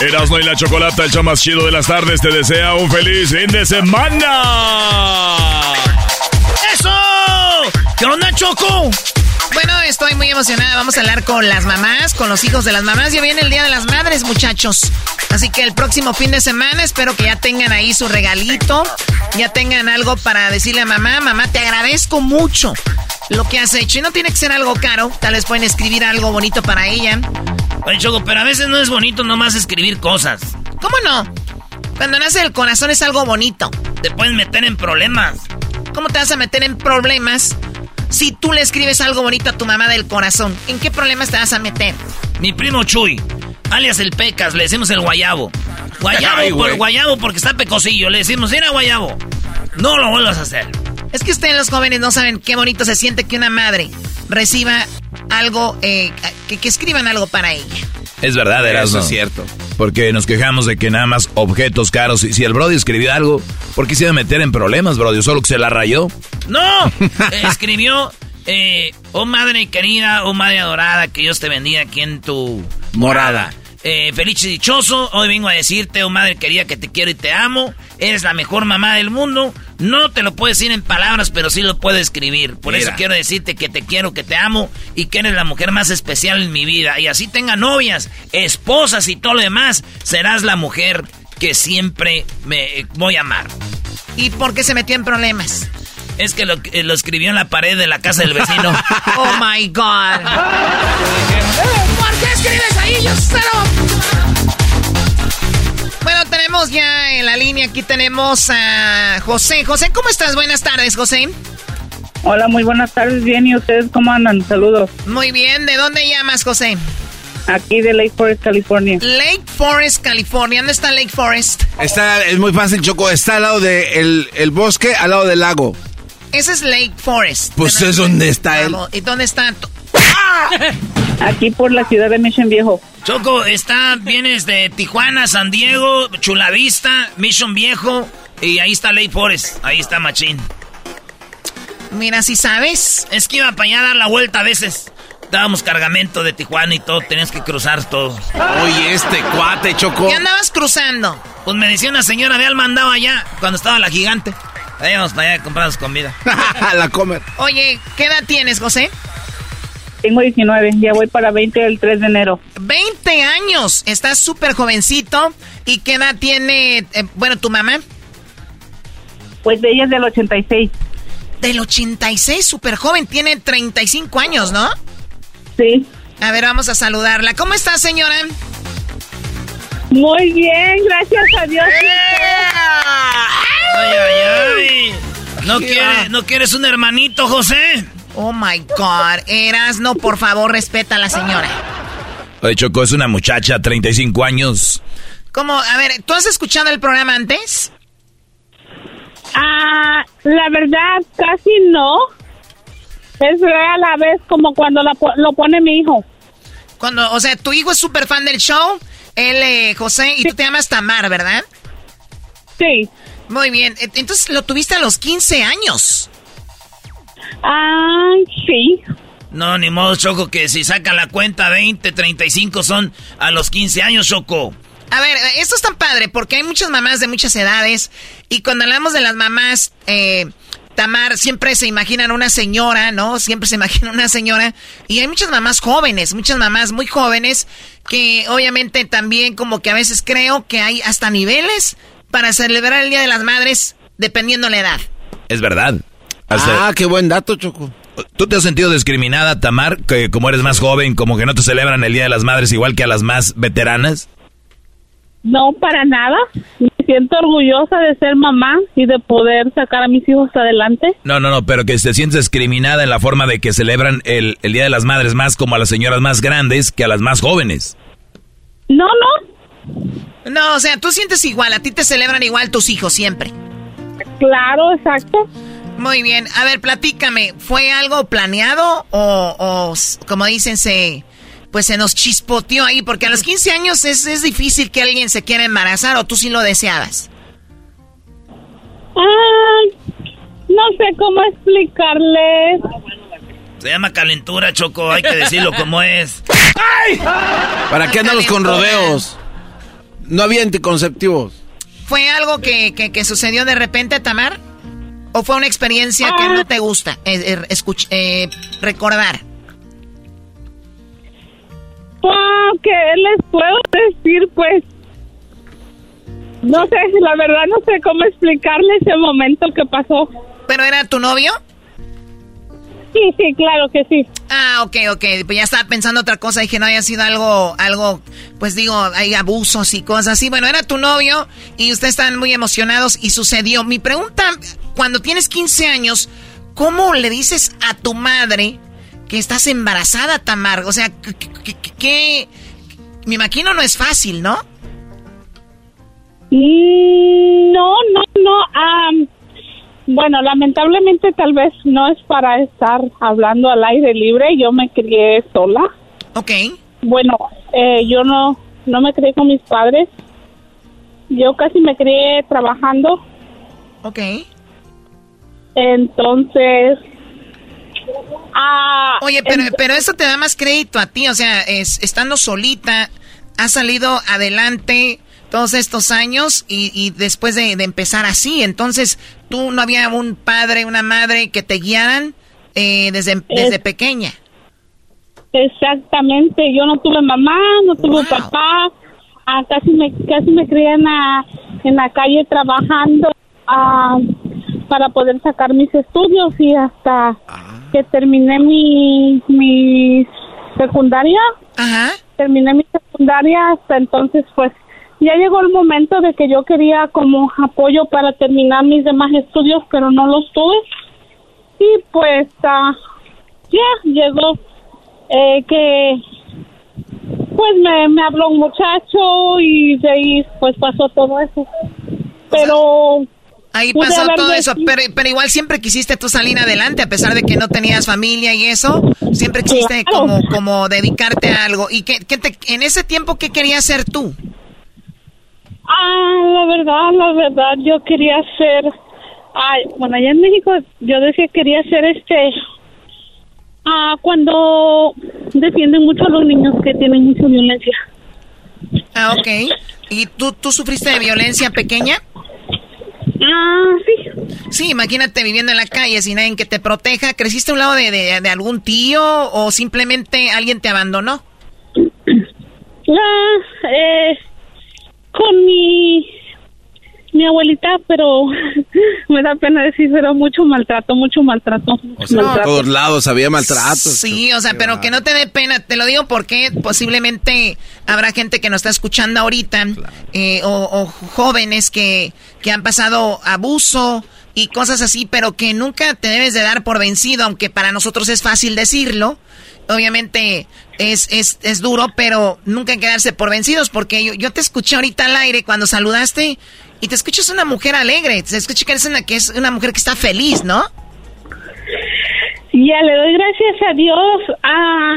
Erasmo y la Chocolata, el show más chido de las tardes, te desea un feliz fin de semana. ¡Eso! ¿Qué onda, Choco? Bueno, estoy muy emocionada. Vamos a hablar con las mamás, con los hijos de las mamás. Ya viene el Día de las Madres, muchachos. Así que el próximo fin de semana espero que ya tengan ahí su regalito. Ya tengan algo para decirle a mamá, mamá, te agradezco mucho lo que has hecho. Y no tiene que ser algo caro. Tal vez pueden escribir algo bonito para ella. Oye, Choco, pero a veces no es bonito nomás escribir cosas. ¿Cómo no? Cuando nace el corazón es algo bonito. Te puedes meter en problemas. ¿Cómo te vas a meter en problemas si tú le escribes algo bonito a tu mamá del corazón? ¿En qué problemas te vas a meter? Mi primo Chuy, alias el Pecas, le decimos el guayabo. Guayabo Ay, por guayabo porque está pecosillo. Le decimos, mira guayabo, no lo vuelvas a hacer. Es que ustedes los jóvenes no saben qué bonito se siente que una madre reciba algo, eh, que, que escriban algo para ella. Es verdad, Erasmo. Eso es cierto. Porque nos quejamos de que nada más objetos caros. Y si el Brody escribió algo, ¿por qué se iba a meter en problemas, Brody? Solo que se la rayó. No, escribió, eh, oh madre querida, oh madre adorada, que Dios te bendiga aquí en tu Morada. Eh, feliz y dichoso, hoy vengo a decirte, oh madre querida, que te quiero y te amo. Eres la mejor mamá del mundo. No te lo puedo decir en palabras, pero sí lo puedo escribir. Por eso quiero decirte que te quiero, que te amo y que eres la mujer más especial en mi vida. Y así tenga novias, esposas y todo lo demás, serás la mujer que siempre me voy a amar. ¿Y por qué se metió en problemas? Es que lo, eh, lo escribió en la pared de la casa del vecino. Oh my God. ¿Por qué escribes ahí? Yo Bueno, tenemos ya en la línea, aquí tenemos a José. José, ¿cómo estás? Buenas tardes, José. Hola, muy buenas tardes, bien, ¿y ustedes cómo andan? Saludos. Muy bien, ¿de dónde llamas, José? Aquí de Lake Forest, California. Lake Forest, California. ¿Dónde está Lake Forest? Está, es muy fácil, Choco. Está al lado del el bosque, al lado del lago. Ese es Lake Forest. Pues ¿verdad? es donde está él. ¿Y dónde está? Aquí por la ciudad de Mission Viejo. Choco, está, vienes de Tijuana, San Diego, Chulavista, Mission Viejo, y ahí está Lake Forest, ahí está Machín. Mira, si sabes. Es que iba para allá a dar la vuelta a veces. Dábamos cargamento de Tijuana y todo, tenías que cruzar todo. Oye, este cuate, Choco. ¿Qué andabas cruzando? Pues me decía una señora de alma andaba allá, cuando estaba la gigante. Íbamos para allá a comprarnos comida. la comer. Oye, ¿qué edad tienes, José? Tengo 19, ya voy para 20 el 3 de enero. 20 años. Estás súper jovencito. ¿Y qué edad tiene, eh, bueno, tu mamá? Pues ella es del 86. Del 86, súper joven. Tiene 35 años, ¿no? Sí. A ver, vamos a saludarla. ¿Cómo está, señora? Muy bien, gracias a Dios. Ay, ay, ay. ¿No, quiere- ¿No quieres un hermanito, José? Oh my God. Erasno, por favor, respeta a la señora. Oye, Choco, es una muchacha, 35 años. ¿Cómo? A ver, ¿tú has escuchado el programa antes? Ah, la verdad, casi no. Es real a la vez como cuando la po- lo pone mi hijo. Cuando, o sea, tu hijo es súper fan del show, él, eh, José, y tú te llamas Tamar, ¿verdad? Sí. Muy bien. E, entonces lo tuviste a los 15 años. Ah, sí. No, ni modo, Choco, que si saca la cuenta 20, 35 son a los 15 años, Choco. A ver, esto es tan padre porque hay muchas mamás de muchas edades y cuando hablamos de las mamás, eh, Tamar, siempre se imaginan una señora, ¿no? Siempre se imagina una señora y hay muchas mamás jóvenes, muchas mamás muy jóvenes que obviamente también como que a veces creo que hay hasta niveles para celebrar el Día de las Madres dependiendo la edad. Es verdad. ah, qué buen dato, Choco. ¿Tú te has sentido discriminada, Tamar, que como eres más joven, como que no te celebran el Día de las Madres igual que a las más veteranas? No, para nada. Me siento orgullosa de ser mamá y de poder sacar a mis hijos adelante. No, no, no, pero que te sientes discriminada en la forma de que celebran el, el Día de las Madres más como a las señoras más grandes que a las más jóvenes. No, no. No, o sea, tú sientes igual, a ti te celebran igual tus hijos siempre. Claro, exacto. Muy bien, a ver, platícame, ¿fue algo planeado o, o como dicen, se pues se nos chispoteó ahí, porque a los 15 años es, difícil que alguien se quiera embarazar o tú sí lo deseabas. no sé cómo explicarles. Se llama calentura, Choco, hay que decirlo como es. ¿Para qué andamos con rodeos? No había anticonceptivos. ¿Fue algo que, que, sucedió de repente, Tamar? ¿O fue una experiencia que no te gusta eh, eh, eh recordar? ¿Qué les puedo decir? Pues no sé, la verdad no sé cómo explicarle ese momento que pasó. ¿Pero era tu novio? Sí, sí, claro que sí. Ah, ok, ok. Pues ya estaba pensando otra cosa. Dije, no haya sido algo, algo, pues digo, hay abusos y cosas así. Bueno, era tu novio y ustedes están muy emocionados y sucedió. Mi pregunta, cuando tienes 15 años, ¿cómo le dices a tu madre que estás embarazada, Tamar. O sea, que, me imagino no es fácil, ¿no? Mm, no, no, no. bueno, lamentablemente tal vez no es para estar hablando al aire libre. Yo me crié sola. Ok. Bueno, eh, yo no, no me crié con mis padres. Yo casi me crié trabajando. Ok. Entonces, Ah, Oye, pero, pero eso te da más crédito a ti, o sea, es, estando solita, has salido adelante todos estos años y, después de, empezar así, entonces tú no había un padre, una madre que te guiaran eh, desde, desde pequeña. Exactamente, yo no tuve mamá, no tuve papá, ah, casi me casi me crié en la, en la calle trabajando ah, para poder sacar mis estudios y hasta ah que terminé mi, mi secundaria. Ajá. Terminé mi secundaria hasta entonces, pues ya llegó el momento de que yo quería como apoyo para terminar mis demás estudios, pero no los tuve. Y pues uh, ya llegó eh, que pues me, me habló un muchacho y de ahí pues pasó todo eso. Pero Ahí pasó todo eso, pero, pero, igual siempre quisiste tú salir adelante, a pesar de que no tenías familia y eso, siempre quisiste como, como dedicarte a algo. ¿Y qué, qué te, en ese tiempo qué querías hacer tú? Ah, la verdad, la verdad, yo quería ser, ay, bueno, allá en México yo decía que quería ser este, ah, cuando defienden mucho a los niños que tienen mucha violencia. Ah, ok. ¿Y tú, tú sufriste de violencia pequeña? Ah, sí. Sí, imagínate viviendo en la calle sin alguien que te proteja. ¿Creciste a un lado de, de, algún tío o simplemente alguien te abandonó? Ah, eh, con mi mi abuelita, pero me da pena decir, pero mucho maltrato, mucho maltrato. O sea, todos lados había maltrato. Sí, o sea, pero que no te dé pena, te lo digo porque posiblemente habrá gente que nos está escuchando ahorita, eh, o, jóvenes que, que han pasado abuso y cosas así, pero que nunca te debes de dar por vencido, aunque para nosotros es fácil decirlo. Obviamente es, es, es duro, pero nunca quedarse por vencidos, porque yo, yo te escuché ahorita al aire cuando saludaste y te escuchas una mujer alegre, te escuchas que eres una, que es una mujer que está feliz, ¿no? Ya le doy gracias a Dios. Ah,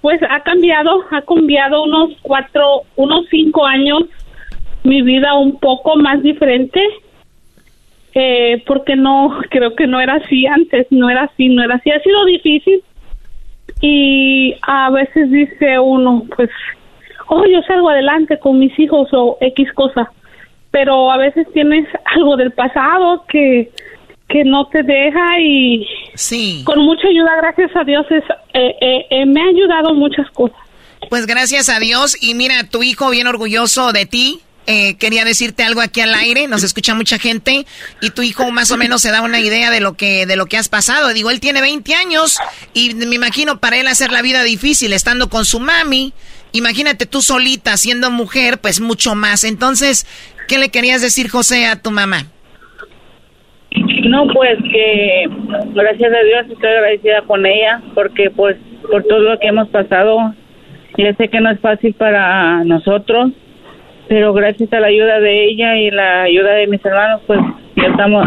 pues ha cambiado, ha cambiado unos cuatro, unos cinco años mi vida un poco más diferente, eh, porque no, creo que no era así antes, no era así, no era así, ha sido difícil y a veces dice uno, pues, oh, yo salgo adelante con mis hijos o X cosa, pero a veces tienes algo del pasado que que no te deja y sí. con mucha ayuda, gracias a Dios, es, eh, eh, eh, me ha ayudado muchas cosas. Pues gracias a Dios y mira, tu hijo bien orgulloso de ti. Quería decirte algo aquí al aire, nos escucha mucha gente y tu hijo más o menos se da una idea de lo que de lo que has pasado. Digo, él tiene 20 años y me imagino para él hacer la vida difícil estando con su mami. Imagínate tú solita siendo mujer, pues mucho más. Entonces, ¿qué le querías decir José a tu mamá? No, pues que gracias a Dios estoy agradecida con ella porque pues por todo lo que hemos pasado, ya sé que no es fácil para nosotros, pero gracias a la ayuda de ella y la ayuda de mis hermanos, pues ya estamos,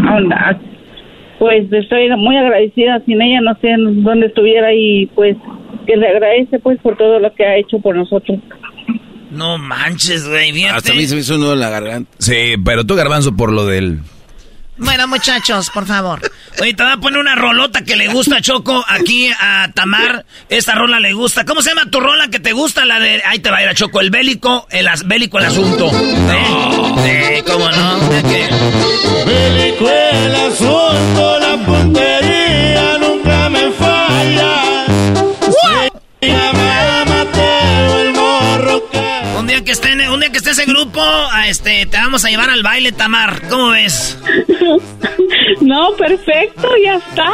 pues estoy muy agradecida, sin ella no sé dónde estuviera y pues que le agradece pues por todo lo que ha hecho por nosotros. No manches, güey, Hasta a mí se me hizo un nudo en la garganta. Sí, pero tú garbanzo por lo del bueno, muchachos, por favor. Oye, te voy a poner una rolota que le gusta a Choco aquí a Tamar. Esta rola le gusta. ¿Cómo se llama tu rola que te gusta? La de. Ahí te va a ir a Choco. El bélico, el bélico el asunto. No. ¿Eh? ¿Cómo no? ¿Qué? Bélico el asunto, la puntería nunca me falla. Un día que esté, un día ese grupo, a este, te vamos a llevar al baile, Tamar. ¿Cómo ves? No, perfecto, ya está.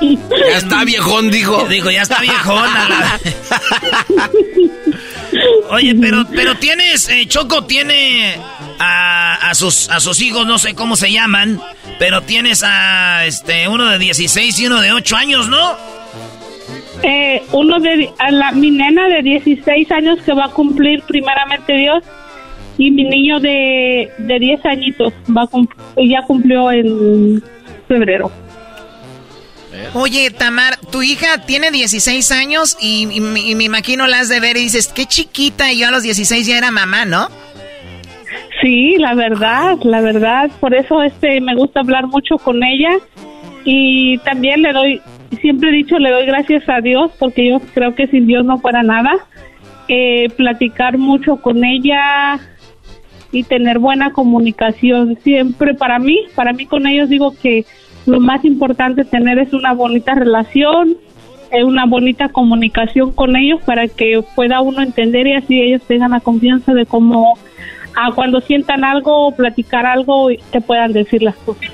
Ya está viejón, dijo. Dijo, ya está viejón. Oye, pero, pero tienes, eh, Choco tiene a, a, sus, a sus hijos, no sé cómo se llaman, pero tienes a este uno de 16 y uno de 8 años, ¿no? Eh, uno de la, mi nena de 16 años que va a cumplir primeramente Dios y mi niño de, de 10 añitos va ya cumplió en febrero. Oye, Tamar, tu hija tiene 16 años y, y, me imagino la has de ver y dices, qué chiquita, y yo a los 16 ya era mamá, ¿no? Sí, la verdad, la verdad, por eso este me gusta hablar mucho con ella y también le doy siempre he dicho, le doy gracias a Dios porque yo creo que sin Dios no fuera nada. Eh, platicar mucho con ella y tener buena comunicación. Siempre para mí, para mí con ellos digo que lo más importante tener es una bonita relación, eh, una bonita comunicación con ellos para que pueda uno entender y así ellos tengan la confianza de cómo a cuando sientan algo o platicar algo te puedan decir las cosas.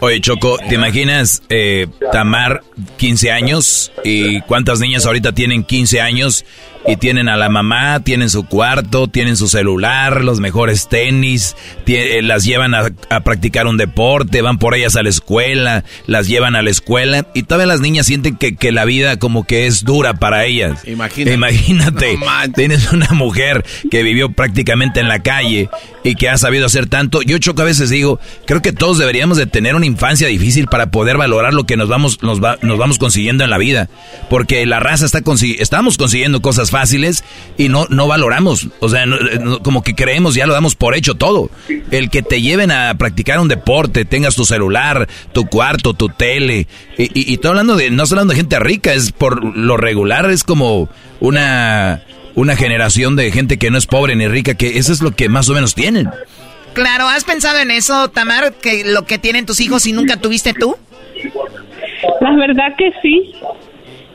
Oye, Choco, ¿te imaginas eh, Tamar 15 años? ¿Y cuántas niñas ahorita tienen 15 años y tienen a la mamá, tienen su cuarto, tienen su celular, los mejores tenis, eh, las llevan a, practicar un deporte, van por ellas a la escuela, las llevan a la escuela y todavía las niñas sienten que, que la vida como que es dura para ellas. Imagínate. Imagínate, tienes una mujer que vivió prácticamente en la calle y que ha sabido hacer tanto. Yo choco a veces digo, creo que todos deberíamos de tener una infancia difícil para poder valorar lo que nos vamos, nos, nos vamos consiguiendo en la vida. Porque la raza está estamos consiguiendo cosas fáciles y no, no valoramos. O sea, como que creemos, ya lo damos por hecho todo. El que te lleven a practicar un deporte, tengas tu celular, tu cuarto, tu tele. Y, y, estoy hablando de, no estoy hablando de gente rica, es por lo regular, es como una, una generación de gente que no es pobre ni rica, que eso es lo que más o menos tienen. Claro, ¿has pensado en eso, Tamar, que lo que tienen tus hijos y nunca tuviste tú? La verdad que sí.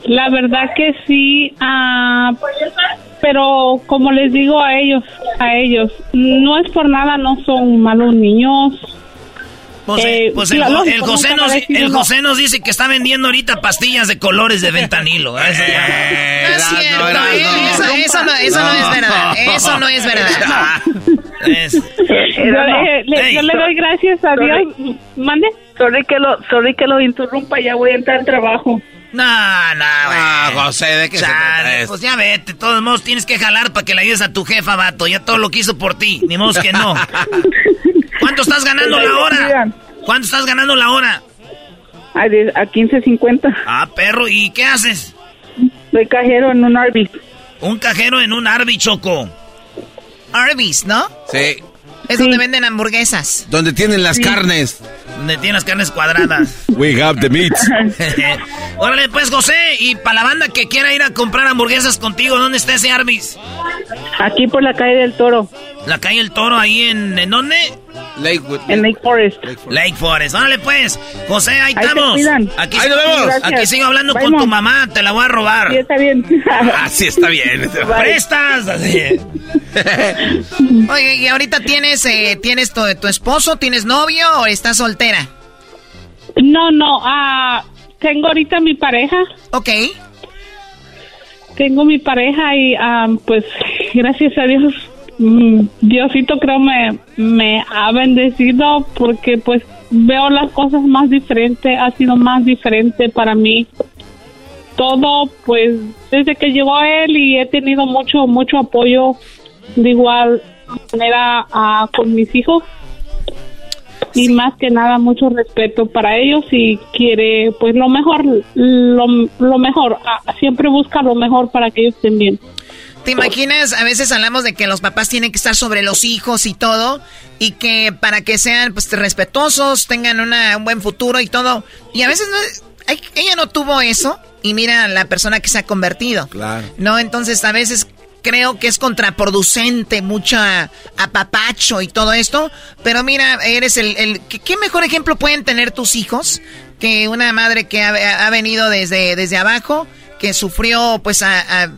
La verdad que sí, ah, pero como les digo a ellos, a ellos, no es por nada, no son malos niños. Pues, eh, pues el, José nos, el José nos dice que está vendiendo ahorita pastillas de colores de ventanilo. eso, no, eso no es verdad. Eso no es verdad. Yo, le, doy gracias a Dios. Mande. Sorry que lo, sorry que lo interrumpa, ya voy a entrar al trabajo. No, no, Ah, José, ¿de qué se Pues ya vete, de todos modos tienes que jalar para que le ayudes a tu jefa, vato. Ya todo lo que hizo por ti, ni modo que no. ¿Cuánto estás ganando la hora? ¿Cuánto estás ganando la hora? A, a 15.50. Ah, perro, ¿y qué haces? Soy cajero en un Arby's. Un cajero en un Arby, Choco. Arby's, ¿no? Sí. Es donde venden hamburguesas. Donde tienen las carnes. Donde tienen las carnes cuadradas. We have the meat. Órale, pues, José. Y para la banda que quiera ir a comprar hamburguesas contigo, ¿dónde está ese Arby's? Aquí por la calle del Toro. La calle del Toro, ahí en... ¿En dónde? Lakewood. En Lake Forest. Lake Forest. Órale, pues. José, ahí, estamos. Aquí, Ahí nos vemos. Gracias. aquí sigo hablando Bye, con tu mamá. Te la voy a robar. Sí, está bien. Ah, sí, está bien. ¿Prestas? Así. Oye, ¿y ahorita tienes, eh, tienes tu, tu esposo, tienes novio o estás soltera? No, no, ah, tengo ahorita mi pareja. Ok. Tengo mi pareja y ah, pues gracias a Dios, Diosito creo me, me ha bendecido porque pues veo las cosas más diferentes, ha sido más diferente para mí. Todo pues desde que llegó él y he tenido mucho, mucho apoyo de igual manera ah, con mis hijos. Y más que nada mucho respeto para ellos y quiere pues lo mejor lo, lo mejor siempre busca lo mejor para que ellos estén bien ¿Te imaginas? A veces hablamos de que los papás tienen que estar sobre los hijos y todo, y que para que sean pues respetuosos, tengan una, un buen futuro y todo. Y a veces no, ella no tuvo eso, y mira la persona que se ha convertido. Claro. ¿No? Entonces a veces creo que es contraproducente, mucho apapacho y todo esto. Pero mira, eres el... el ¿qué, qué mejor ejemplo pueden tener tus hijos que una madre que ha, ha venido desde, desde abajo, que sufrió pues a, a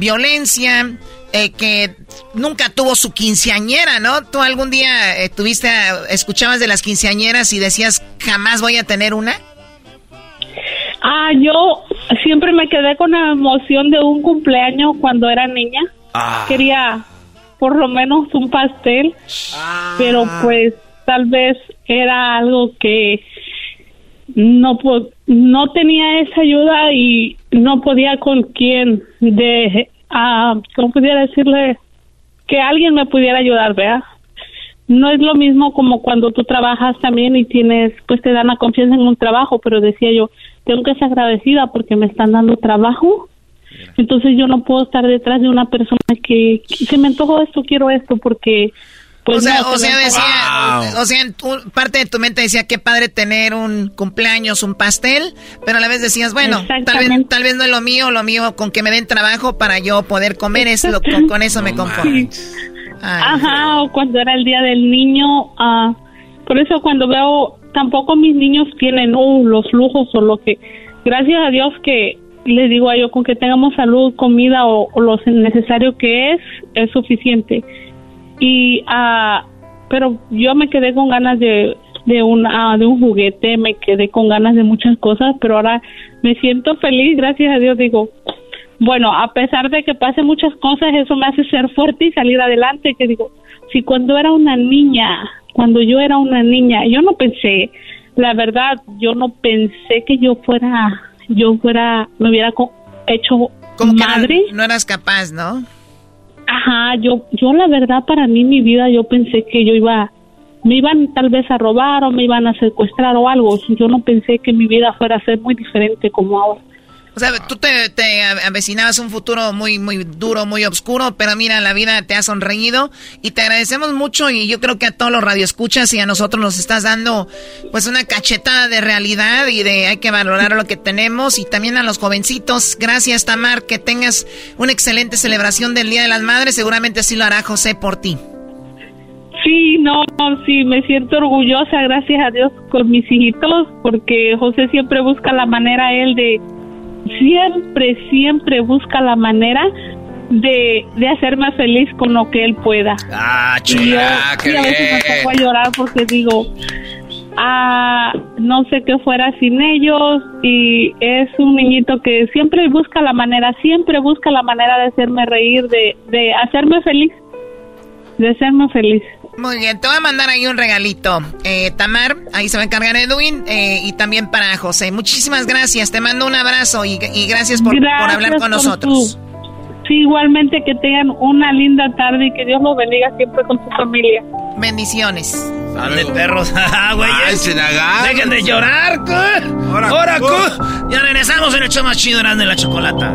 violencia, eh, que nunca tuvo su quinceañera, ¿no? Tú algún día eh, tuviste, escuchabas de las quinceañeras y decías, jamás voy a tener una. ah yo siempre me quedé con la emoción de un cumpleaños cuando era niña quería por lo menos un pastel pero pues tal vez era algo que no no tenía esa ayuda y no podía con quién de ah cómo pudiera decirle que alguien me pudiera ayudar vea no es lo mismo como cuando tú trabajas también y tienes pues te dan la confianza en un trabajo pero decía yo tengo que ser agradecida porque me están dando trabajo entonces yo no puedo estar detrás de una persona que, que se me antojó esto quiero esto porque pues o sea, no, o se sea, decía, Wow. o sea, tu- parte de tu mente decía qué padre tener un cumpleaños, un pastel, pero a la vez decías, bueno, tal vez, tal vez no es lo mío, lo mío con que me den trabajo para yo poder comer es lo con, con eso me conformo. Ay, Ajá, o cuando era el día del niño. ah, por eso cuando veo, tampoco mis niños tienen uh, los lujos o lo que, gracias a Dios que les digo a yo, con que tengamos salud, comida o, o lo necesario que es, es suficiente. Y, ah, pero yo me quedé con ganas de, de, un, ah, de un juguete, me quedé con ganas de muchas cosas, pero ahora me siento feliz, gracias a Dios, digo, bueno, a pesar de que pase muchas cosas, eso me hace ser fuerte y salir adelante. Que digo, si cuando era una niña, cuando yo era una niña, yo no pensé, la verdad, yo no pensé que yo fuera, yo fuera, me hubiera hecho como que madre. no, no eras capaz, ¿no? Ajá, yo, yo la verdad para mí mi vida yo pensé que yo iba, me iban tal vez a robar o me iban a secuestrar o algo. Yo no pensé que mi vida fuera a ser muy diferente como ahora. O sea, tú te, te avecinabas un futuro muy, muy duro, muy oscuro, pero mira, la vida te ha sonreído y te agradecemos mucho y yo creo que a todos los radioescuchas y a nosotros nos estás dando pues una cachetada de realidad y de hay que valorar lo que tenemos y también a los jovencitos. Gracias, Tamar, que tengas una excelente celebración del Día de las Madres. Seguramente así lo hará José por ti. Sí, no, no, sí, me siento orgullosa, gracias a Dios, con mis hijitos, porque José siempre busca la manera, él de, siempre, siempre busca la manera de, de hacerme feliz con lo que él pueda. Ah, Y yo, chula. sí, a veces me pongo a llorar porque digo, ah, no sé qué fuera sin ellos y es un niñito que siempre busca la manera, siempre busca la manera de hacerme reír, de, de hacerme feliz, de hacerme feliz. Muy bien, te voy a mandar ahí un regalito. Eh, Tamar, ahí se va a encargar Edwin eh, y también para José. Muchísimas gracias, te mando un abrazo y, y gracias por, hablar con nosotros. Sí, igualmente que tengan una linda tarde y que Dios los bendiga siempre con su familia. Bendiciones. Ande, perros. Ah, agarran. Dejen de llorar. Ahora. Ya regresamos en el show más chido, y la Chocolata.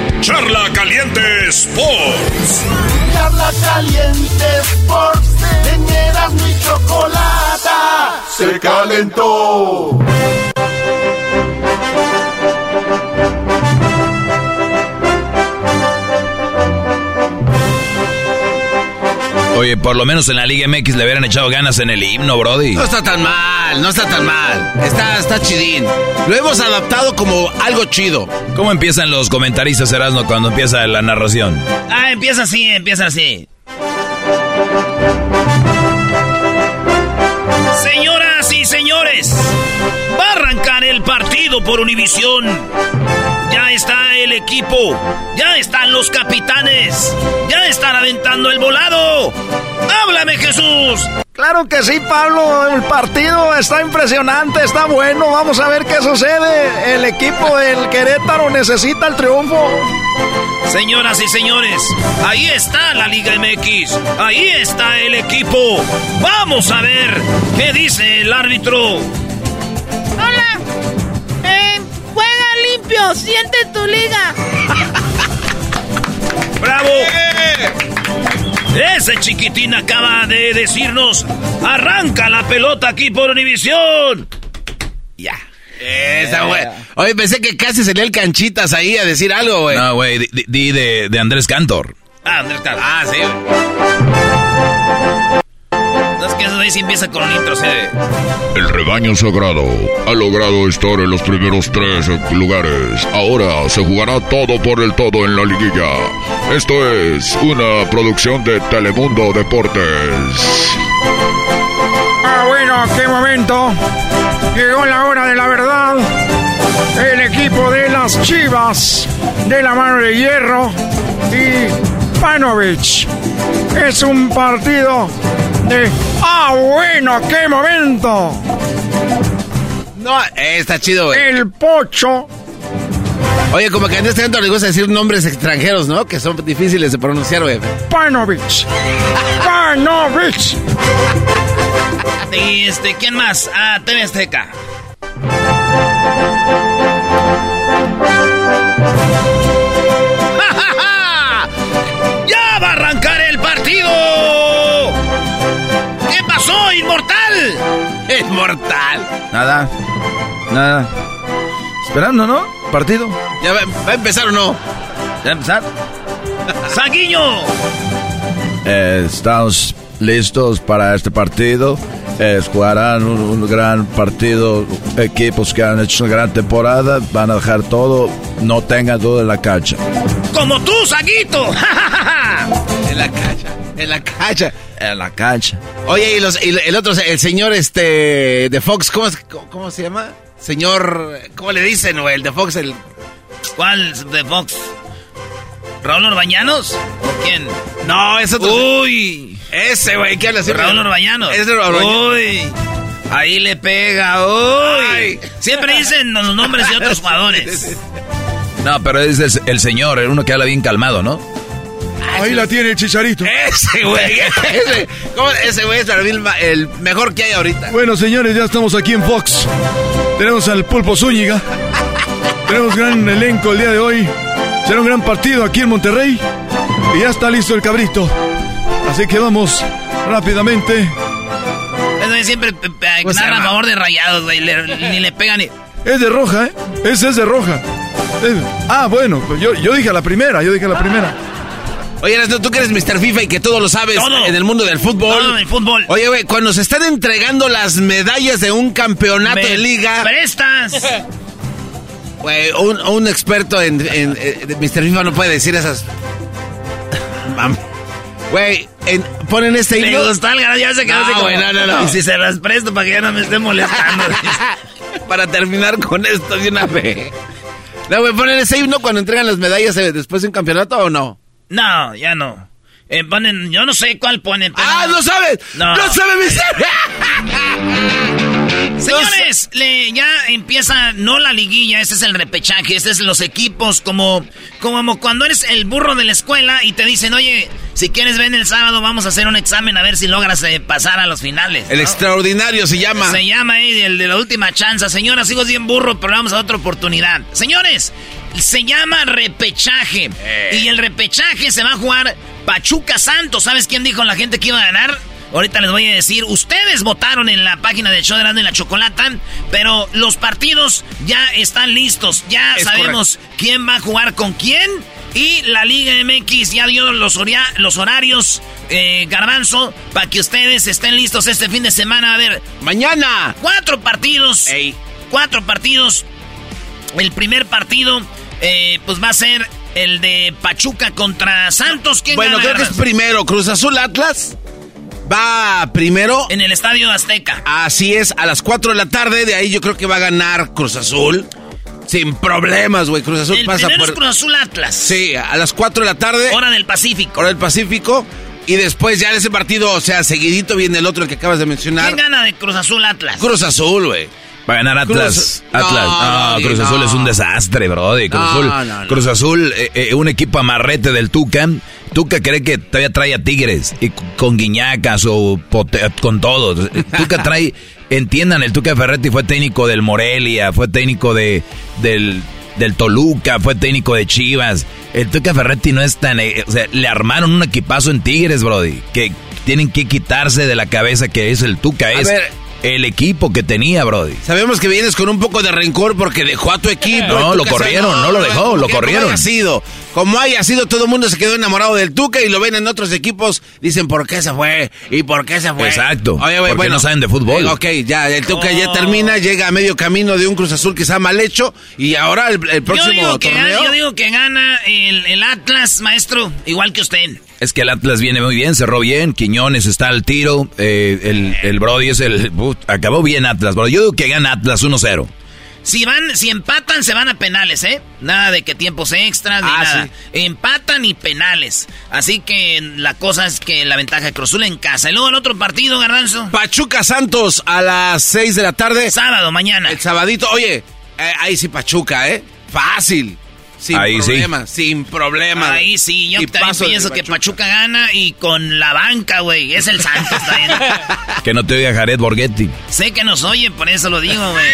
Charla Caliente Sports. Charla Caliente Sports. En Erasmo y Chocolata se calentó. Oye, por lo menos en la Liga MX le hubieran echado ganas en el himno, Brody. No está tan mal, no está tan mal. Está, está chidín. Lo hemos adaptado como algo chido. ¿Cómo empiezan los comentaristas, Erasmo, cuando empieza la narración? Ah, empieza así, empieza así. Señoras y señores, va a arrancar el partido por Univisión. Ya está el equipo, ya están los capitanes, ya están aventando el volado. ¡Háblame, Jesús! Claro que sí, Pablo. El partido está impresionante, está bueno. Vamos a ver qué sucede. El equipo del Querétaro necesita el triunfo. Señoras y señores, ahí está la Liga MX. Ahí está el equipo. Vamos a ver qué dice el árbitro. Siente tu liga. ¡Bravo! Ese chiquitín acaba de decirnos, arranca la pelota aquí por Univisión. Ya. Esa, güey. Oye, pensé que casi salía el canchitas ahí a decir algo, güey. No, güey, di, di de, de Andrés Cantor. Ah, Andrés Cantor. Ah, sí, güey. No es que eso de ahí sí empieza con un intro. El rebaño sagrado ha logrado estar en los primeros tres lugares. Ahora se jugará todo por el todo en la liguilla. Esto es una producción de Telemundo Deportes. Ah, bueno, qué momento. Llegó la hora de la verdad. El equipo de las Chivas de la mano de hierro y Panovich. Es un partido de... ¡Ah, bueno, qué momento! No, eh, está chido, güey. El pocho. Oye, como que a este tanto le gusta decir nombres extranjeros, ¿no? Que son difíciles de pronunciar, güey. Panovich. Panovich. Y este, ¿quién más? Ah, TV Azteca. ¡Ja, ja, ja! ¡Ya va inmortal? Inmortal. Nada, nada. Esperando, ¿no? Partido. ¿Ya va, va a empezar o no? ¿Ya va a empezar? ¡Saguiño! Eh, estamos listos para este partido. Eh, jugarán un, un gran partido. Equipos que han hecho una gran temporada van a dejar todo. No tengan duda en la cancha. como tú, Saguito. en la cacha, en la cacha. En la cancha. Oye, y, los, y el otro, el señor este de Fox, ¿cómo, es- cómo se llama? Señor, ¿cómo le dicen, o el de Fox, el... ¿Cuál de Fox? ¿Raúl Orbañanos? ¿Quién? No, es otro. Uy. Ese, güey, ¿qué habla así? Raúl Orbañanos. Ese Raúl Orbañanos. Uy. Ahí le pega, uy. Siempre dicen los nombres de otros jugadores. No, pero es el, el señor, el uno que habla bien calmado, ¿no? Ahí la tiene el chicharito. Ese, güey, ese. ¿Cómo? Ese güey es el, mejor que hay ahorita. Bueno, señores, ya estamos aquí en Fox. Tenemos al Pulpo Zúñiga. Tenemos gran elenco el día de hoy. Será un gran partido aquí en Monterrey. Y ya está listo el cabrito. Así que vamos rápidamente. Eso es siempre Pues, narra a favor de rayados, güey. ni le pegan ni. Es de roja, ¿eh? Ese es de roja. Es- Ah, bueno, pues yo, yo dije a la primera, yo dije a la primera. Oye, Erasno, tú que eres Mr. FIFA y que todo lo sabes Todo. en el mundo del fútbol. Todo en el fútbol. Oye, güey, cuando se están entregando las medallas de un campeonato Me de liga. prestas. Güey, un, un experto en, en- eh, Mr. FIFA no puede decir esas. Güey, en- ponen este garage, ya se quedó No, así como. no, no. Y si se las presto para que ya no me esté molestando. Para terminar con esto de una vez. No, güey, ponen ese himno cuando entregan las medallas eh, después de un campeonato o no. No, ya no. Eh, ponen, yo no sé cuál ponen. pero- ¡Ah, no sabes! No. ¡No sabe Mr. Señores, le- ya empieza no la liguilla, este es el repechaje, este es los equipos como, como cuando eres el burro de la escuela y te dicen, oye, si quieres ven el sábado vamos a hacer un examen a ver si logras eh, pasar a los finales. El extraordinario se llama. Se llama eh, el de la última chance. Señora, sigo bien burro, pero vamos a otra oportunidad. Señores, se llama repechaje. Y el repechaje se va a jugar Pachuca Santos. ¿Sabes quién dijo la gente que iba a ganar? Ahorita les voy a decir, ustedes votaron en la página de Grande y la Chocolata, pero los partidos ya están listos, ya Es sabemos quién va a jugar con quién y la Liga MX ya dio los, horia- los horarios, eh, Garbanzo, para que ustedes estén listos este fin de semana. A ver, ¡Mañana! cuatro partidos, cuatro partidos. El primer partido, eh, pues va a ser el de Pachuca contra Santos. ¿Quién Bueno, creo que es primero. Cruz Azul Atlas va primero. En el Estadio Azteca. Así es, a las 4 de la tarde. De ahí yo creo que va a ganar Cruz Azul. Sin problemas, güey. Cruz Azul El pasa primero por. es Cruz Azul Atlas. Sí, a las 4 de la tarde. Hora del Pacífico. Hora del Pacífico. Y después ya de ese partido, o sea, seguidito viene el otro el que acabas de mencionar. ¿Quién gana de Cruz Azul Atlas? Cruz Azul, güey. Va a ganar Atlas. Cruz- Atlas. No, No, no, Cruz no. Azul es un desastre, brody. Cruz Azul. Cruz Azul, eh, eh, un equipo amarrete del Tuca. Tuca cree que todavía trae a Tigres y con guiñacas o con todos. Tuca trae, entiendan, el Tuca Ferretti fue técnico del Morelia, fue técnico de del, del Toluca, fue técnico de Chivas. El Tuca Ferretti no es tan, eh, o sea, le armaron un equipazo en Tigres, brody, que tienen que quitarse de la cabeza que es el Tuca, A es ver. El equipo que tenía, brody. Sabemos que vienes con un poco de rencor porque dejó a tu equipo. No, lo corrieron, no lo dejó, lo corrieron. Haya sido, como haya sido, todo el mundo se quedó enamorado del Tuca y lo ven en otros equipos. Dicen, ¿por qué se fue? ¿Y por qué se fue? Exacto, Oye, porque bueno, no saben de fútbol. eh, ok, ya, el Tuca ya Oh. termina, llega a medio camino de un Cruz Azul quizá mal hecho y ahora el, el Yo próximo digo, que torneo. gana, yo digo que gana el, el Atlas, maestro, igual que usted. Es que el Atlas viene muy bien, cerró bien, Quiñones está al tiro, eh, el, el Brody es el... put, acabó bien Atlas, Brody. Yo digo que gana Atlas 1-0. Si van, si empatan, se van a penales, ¿eh? Nada de que tiempos extras ni Ah, nada. sí. Empatan y penales. Así que la cosa es que la ventaja de Cruz Azul en casa. Y luego el otro partido, Garbanzo. Pachuca Santos a las 6 de la tarde. Sábado, mañana. El sabadito. Oye, eh, ahí sí Pachuca, ¿eh? Fácil. Sin Ahí sí. problema, sin problema. Ahí sí, yo Y también pienso que Pachuca gana y con la banca, güey. Es el Santos también. Que no te oiga Jared Borghetti. sé que nos oye, por eso lo digo, güey.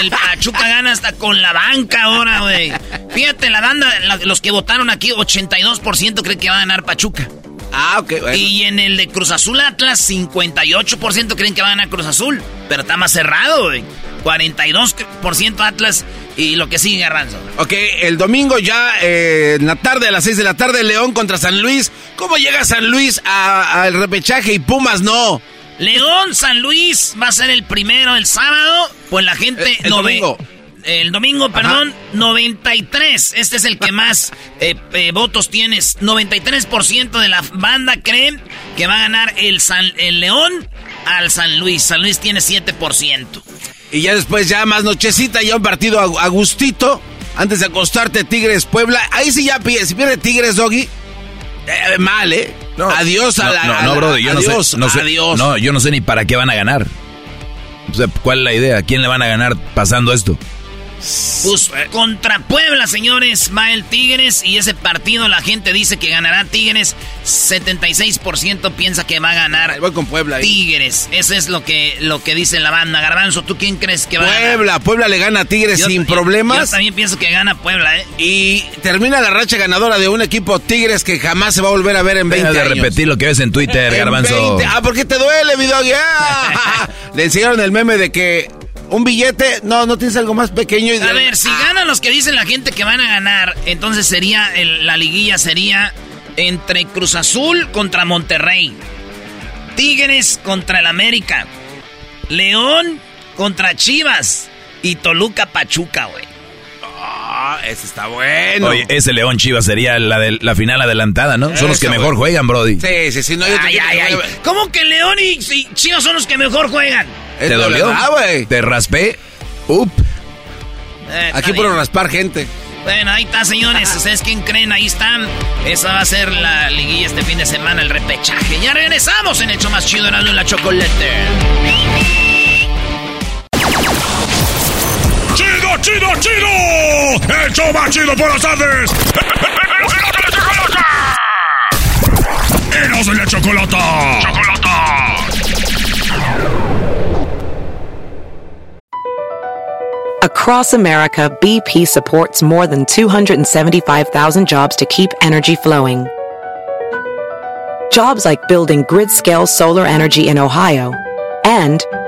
El Pachuca gana hasta con la banca ahora, güey. Fíjate, la banda, la- los que votaron aquí, 82% creen que va a ganar Pachuca. Ah, ok, bueno. Y en el de Cruz Azul Atlas, 58% creen que va a Cruz Azul. Pero está más cerrado, güey. 42% Atlas y lo que sigue Garbanzo. Ok, el domingo ya eh, en la tarde, a las 6 de la tarde, León contra San Luis. ¿Cómo llega San Luis al repechaje y Pumas no? León San Luis va a ser el primero el sábado. Pues la gente El- el no ve. El domingo, perdón, 93. Este es el que más eh, eh, votos tienes. 93% de la banda creen que va a ganar el, San, el León al San Luis. San Luis tiene 7%. Y ya después, ya más nochecita, ya un partido a, gustito. Antes de acostarte, Tigres Puebla. Ahí sí ya si pierde Tigres, Doggy. Eh, mal, ¿eh? adiós a la. No, no, bro, yo adiós, no sé. adiós. No, yo no sé ni para qué van a ganar. O sea, ¿cuál es la idea? ¿A quién le van a ganar pasando esto? Pues contra Puebla, señores, va el Tigres y ese partido la gente dice que ganará Tigres. 76% piensa que va a ganar Voy con Puebla Tigres. Eso es lo que, lo que dice la banda. Garbanzo, ¿tú quién crees que va a ganar? Puebla, Puebla le gana a Tigres sin problemas. Yo también pienso que gana Puebla, ¿eh? Y termina la racha ganadora de un equipo Tigres que jamás se va a volver a ver en 20 Deja de repetir lo que ves en Twitter, Garbanzo. Ah, ¿por qué te duele, mi doggy? Ah. le enseñaron el meme de que un billete, no, no tienes algo más pequeño. Y a ver, si ganan los que dicen la gente que van a ganar, entonces sería, la liguilla sería entre Cruz Azul contra Monterrey, Tigres contra el América, León contra Chivas y Toluca Pachuca, güey. Ah, ese está bueno. Oye, ese León Chivas sería la, de, la final adelantada, ¿no? son los que mejor juegan, Brody. Sí, sí, sí. No, ay, ay, ay. ¿Cómo que León y Chivas son los que mejor juegan? ¿Te dolió? ¿Te raspé? Up. Eh, Aquí por raspar gente. Bueno, ahí está, señores. ¿Ustedes quién creen? Ahí están. Esa va a ser la liguilla este fin de semana, el repechaje. Ya regresamos en Hecho Más Chido en la Chocolate. ¡Chido, chido! ¡El show más chido por las tardes! ¡Eros de la chocolata! ¡Chocolata! Across America, BP supports more than 275,000 jobs to keep energy flowing. Jobs like building grid-scale solar energy in Ohio and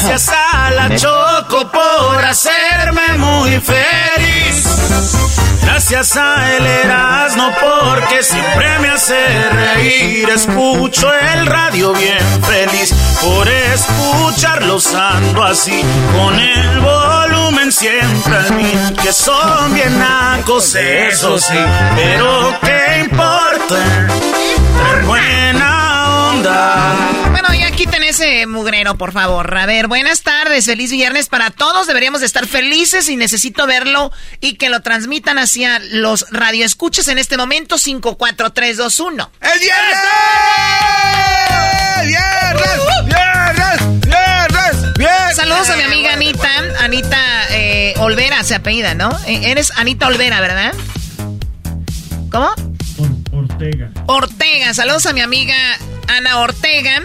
Gracias a la Choco por hacerme muy feliz. Gracias a el Erasmo porque siempre me hace reír. Escucho el radio bien feliz por escucharlos ando así con el volumen siempre al mí. Que son bien nacos, eso sí, pero qué importa. Buena onda. Bueno, ya quiten ese mugrero, por favor. A ver, buenas tardes, feliz viernes para todos. Deberíamos de estar felices y necesito verlo y que lo transmitan hacia los radioescuchas en este momento 54321. ¡Es viernes! ¡Viernes! ¡Viernes! ¡Viernes! ¡Viernes! Saludos a mi amiga Anita. Anita eh, Olvera se apellida, ¿no? Eh, eres Anita Olvera, ¿verdad? ¿Cómo? Ortega. Ortega. Saludos a mi amiga Ana Ortega.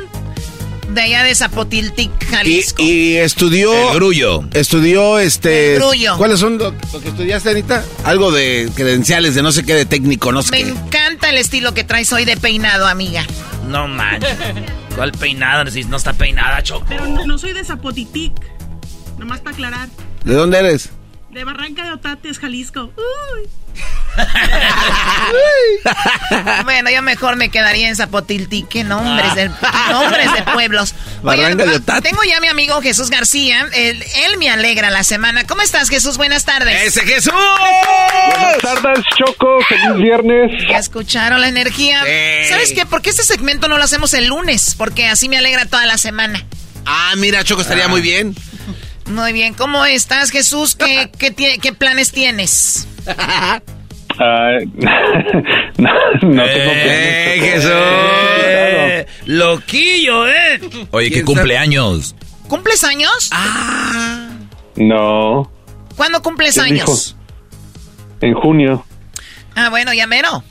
De allá de Zapotiltic, Jalisco. Y, y estudió. El grullo. Estudió este. El grullo. ¿Cuáles son lo, lo que estudiaste, Anita? Algo de credenciales, de no sé qué, de técnico, no sé Me qué. encanta el estilo que traes hoy de peinado, amiga. No manches. ¿Cuál peinada? Si no está peinada, Choco. Pero no, no soy de Zapotitic. Nomás para aclarar. ¿De dónde eres? De Barranca de Otates, Jalisco. Uy. bueno, yo mejor me quedaría en Zapotilti. Qué nombres de, nombres de pueblos. tengo ya a mi amigo Jesús García. Él, me alegra la semana. ¿Cómo estás, Jesús? Buenas tardes. ¡Ese Jesús! Buenas tardes, Choco. Feliz viernes. Ya escucharon la energía. ¿Sabes qué? ¿Por qué este segmento no lo hacemos el lunes? Porque así me alegra toda la semana. Ah, mira, Choco, estaría muy bien. Muy bien. ¿Cómo estás, Jesús? ¿Qué, qué, qué planes tienes? Uh, no, no tengo eh, Jesús. Eh, loquillo, ¿eh? Oye, ¿qué cumpleaños? ¿Cumples años? Ah. No. ¿Cuándo cumples años? En junio. Ah, bueno, ya mero.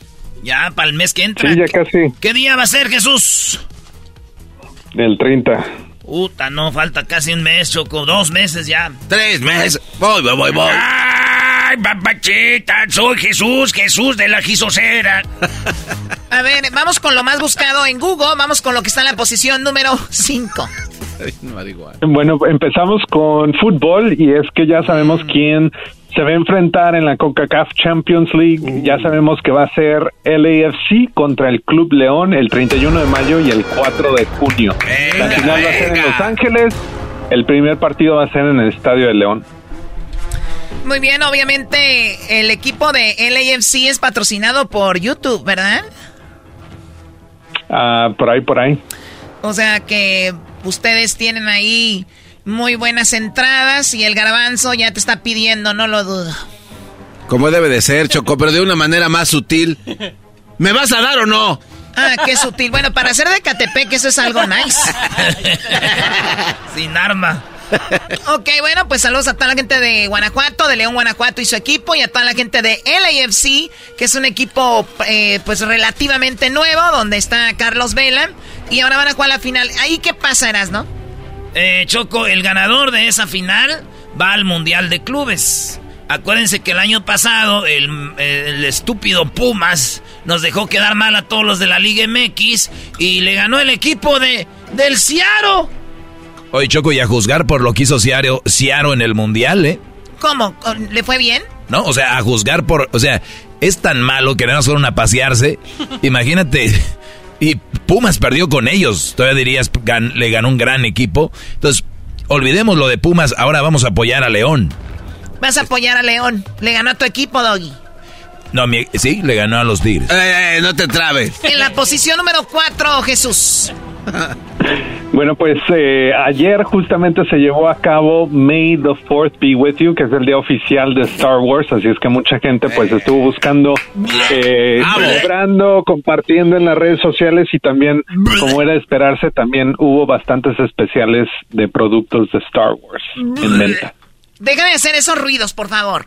Ya, para el mes que entra. Sí, ya casi. ¿Qué día va a ser, Jesús? El 30. Puta, no, falta casi un mes, Choco. Dos meses ya. Tres meses. Voy, voy, voy, voy. ¡Ay, papachita! Soy Jesús, Jesús de la Gisocera. A ver, vamos con lo más buscado en Google. Vamos con lo que está en la posición número 5. Bueno, empezamos con fútbol y es que ya sabemos quién se va a enfrentar en la CONCACAF Champions League. Ya sabemos que va a ser LAFC contra el Club León el 31 de mayo y el 4 de junio. la final va a ser en Los Ángeles. El primer partido va a ser en el Estadio de León. Muy bien, obviamente el equipo de LAFC es patrocinado por YouTube, ¿verdad? Ah, por ahí, por ahí. O sea que ustedes tienen ahí muy buenas entradas y el garbanzo ya te está pidiendo, no lo dudo. Como debe de ser, Choco, pero de una manera más sutil. ¿Me vas a dar o no? Ah, qué sutil. Bueno, para ser de Catepec eso es algo nice. Sin arma. ok, bueno, pues saludos a toda la gente de Guanajuato, de León, Guanajuato y su equipo, y a toda la gente de LAFC, que es un equipo eh, pues relativamente nuevo, donde está Carlos Vela, y ahora van a jugar la final. ¿Ahí qué pasarás, no? Eh, Choco, el ganador de esa final va al Mundial de Clubes. Acuérdense que el año pasado el, el, estúpido Pumas nos dejó quedar mal a todos los de la Liga MX y le ganó el equipo de del Ciaro. Oye, Choco, y a juzgar por lo que hizo Ciaro, Ciaro en el Mundial, ¿eh? ¿Cómo? ¿Le fue bien? No, o sea, a juzgar por... O sea, es tan malo que no fueron a pasearse. Imagínate. Y Pumas perdió con ellos. Todavía dirías, le ganó un gran equipo. Entonces, olvidemos lo de Pumas. Ahora vamos a apoyar a León. Vas a apoyar a León. Le ganó a tu equipo, Doggy. No, sí, le ganó a los Tigres. Eh, eh, no te trabes. En la posición número 4, Jesús. Bueno, pues eh, ayer justamente se llevó a cabo May the Fourth Be With You, que es el día oficial de Star Wars, así es que mucha gente pues estuvo buscando, eh, celebrando, compartiendo en las redes sociales y también, como era de esperarse, también hubo bastantes especiales de productos de Star Wars en venta. Deja de hacer esos ruidos, por favor.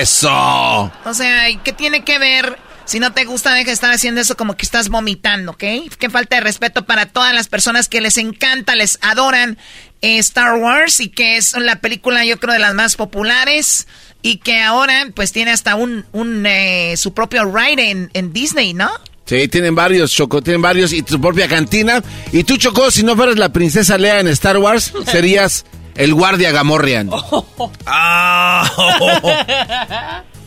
Eso. O sea, ¿qué tiene que ver si no te gusta, deja de estar haciendo eso como que estás vomitando, ¿ok? Qué falta de respeto para todas las personas que les encanta, les adoran eh, Star Wars y que es la película, yo creo, de las más populares y que ahora, pues, tiene hasta un, un eh, su propio ride en, en Disney, ¿no? Sí, tienen varios, Choco, tienen varios y tu propia cantina. Y tú, Choco, si no fueras la princesa Lea en Star Wars, serías el guardia Gamorrean. Ah.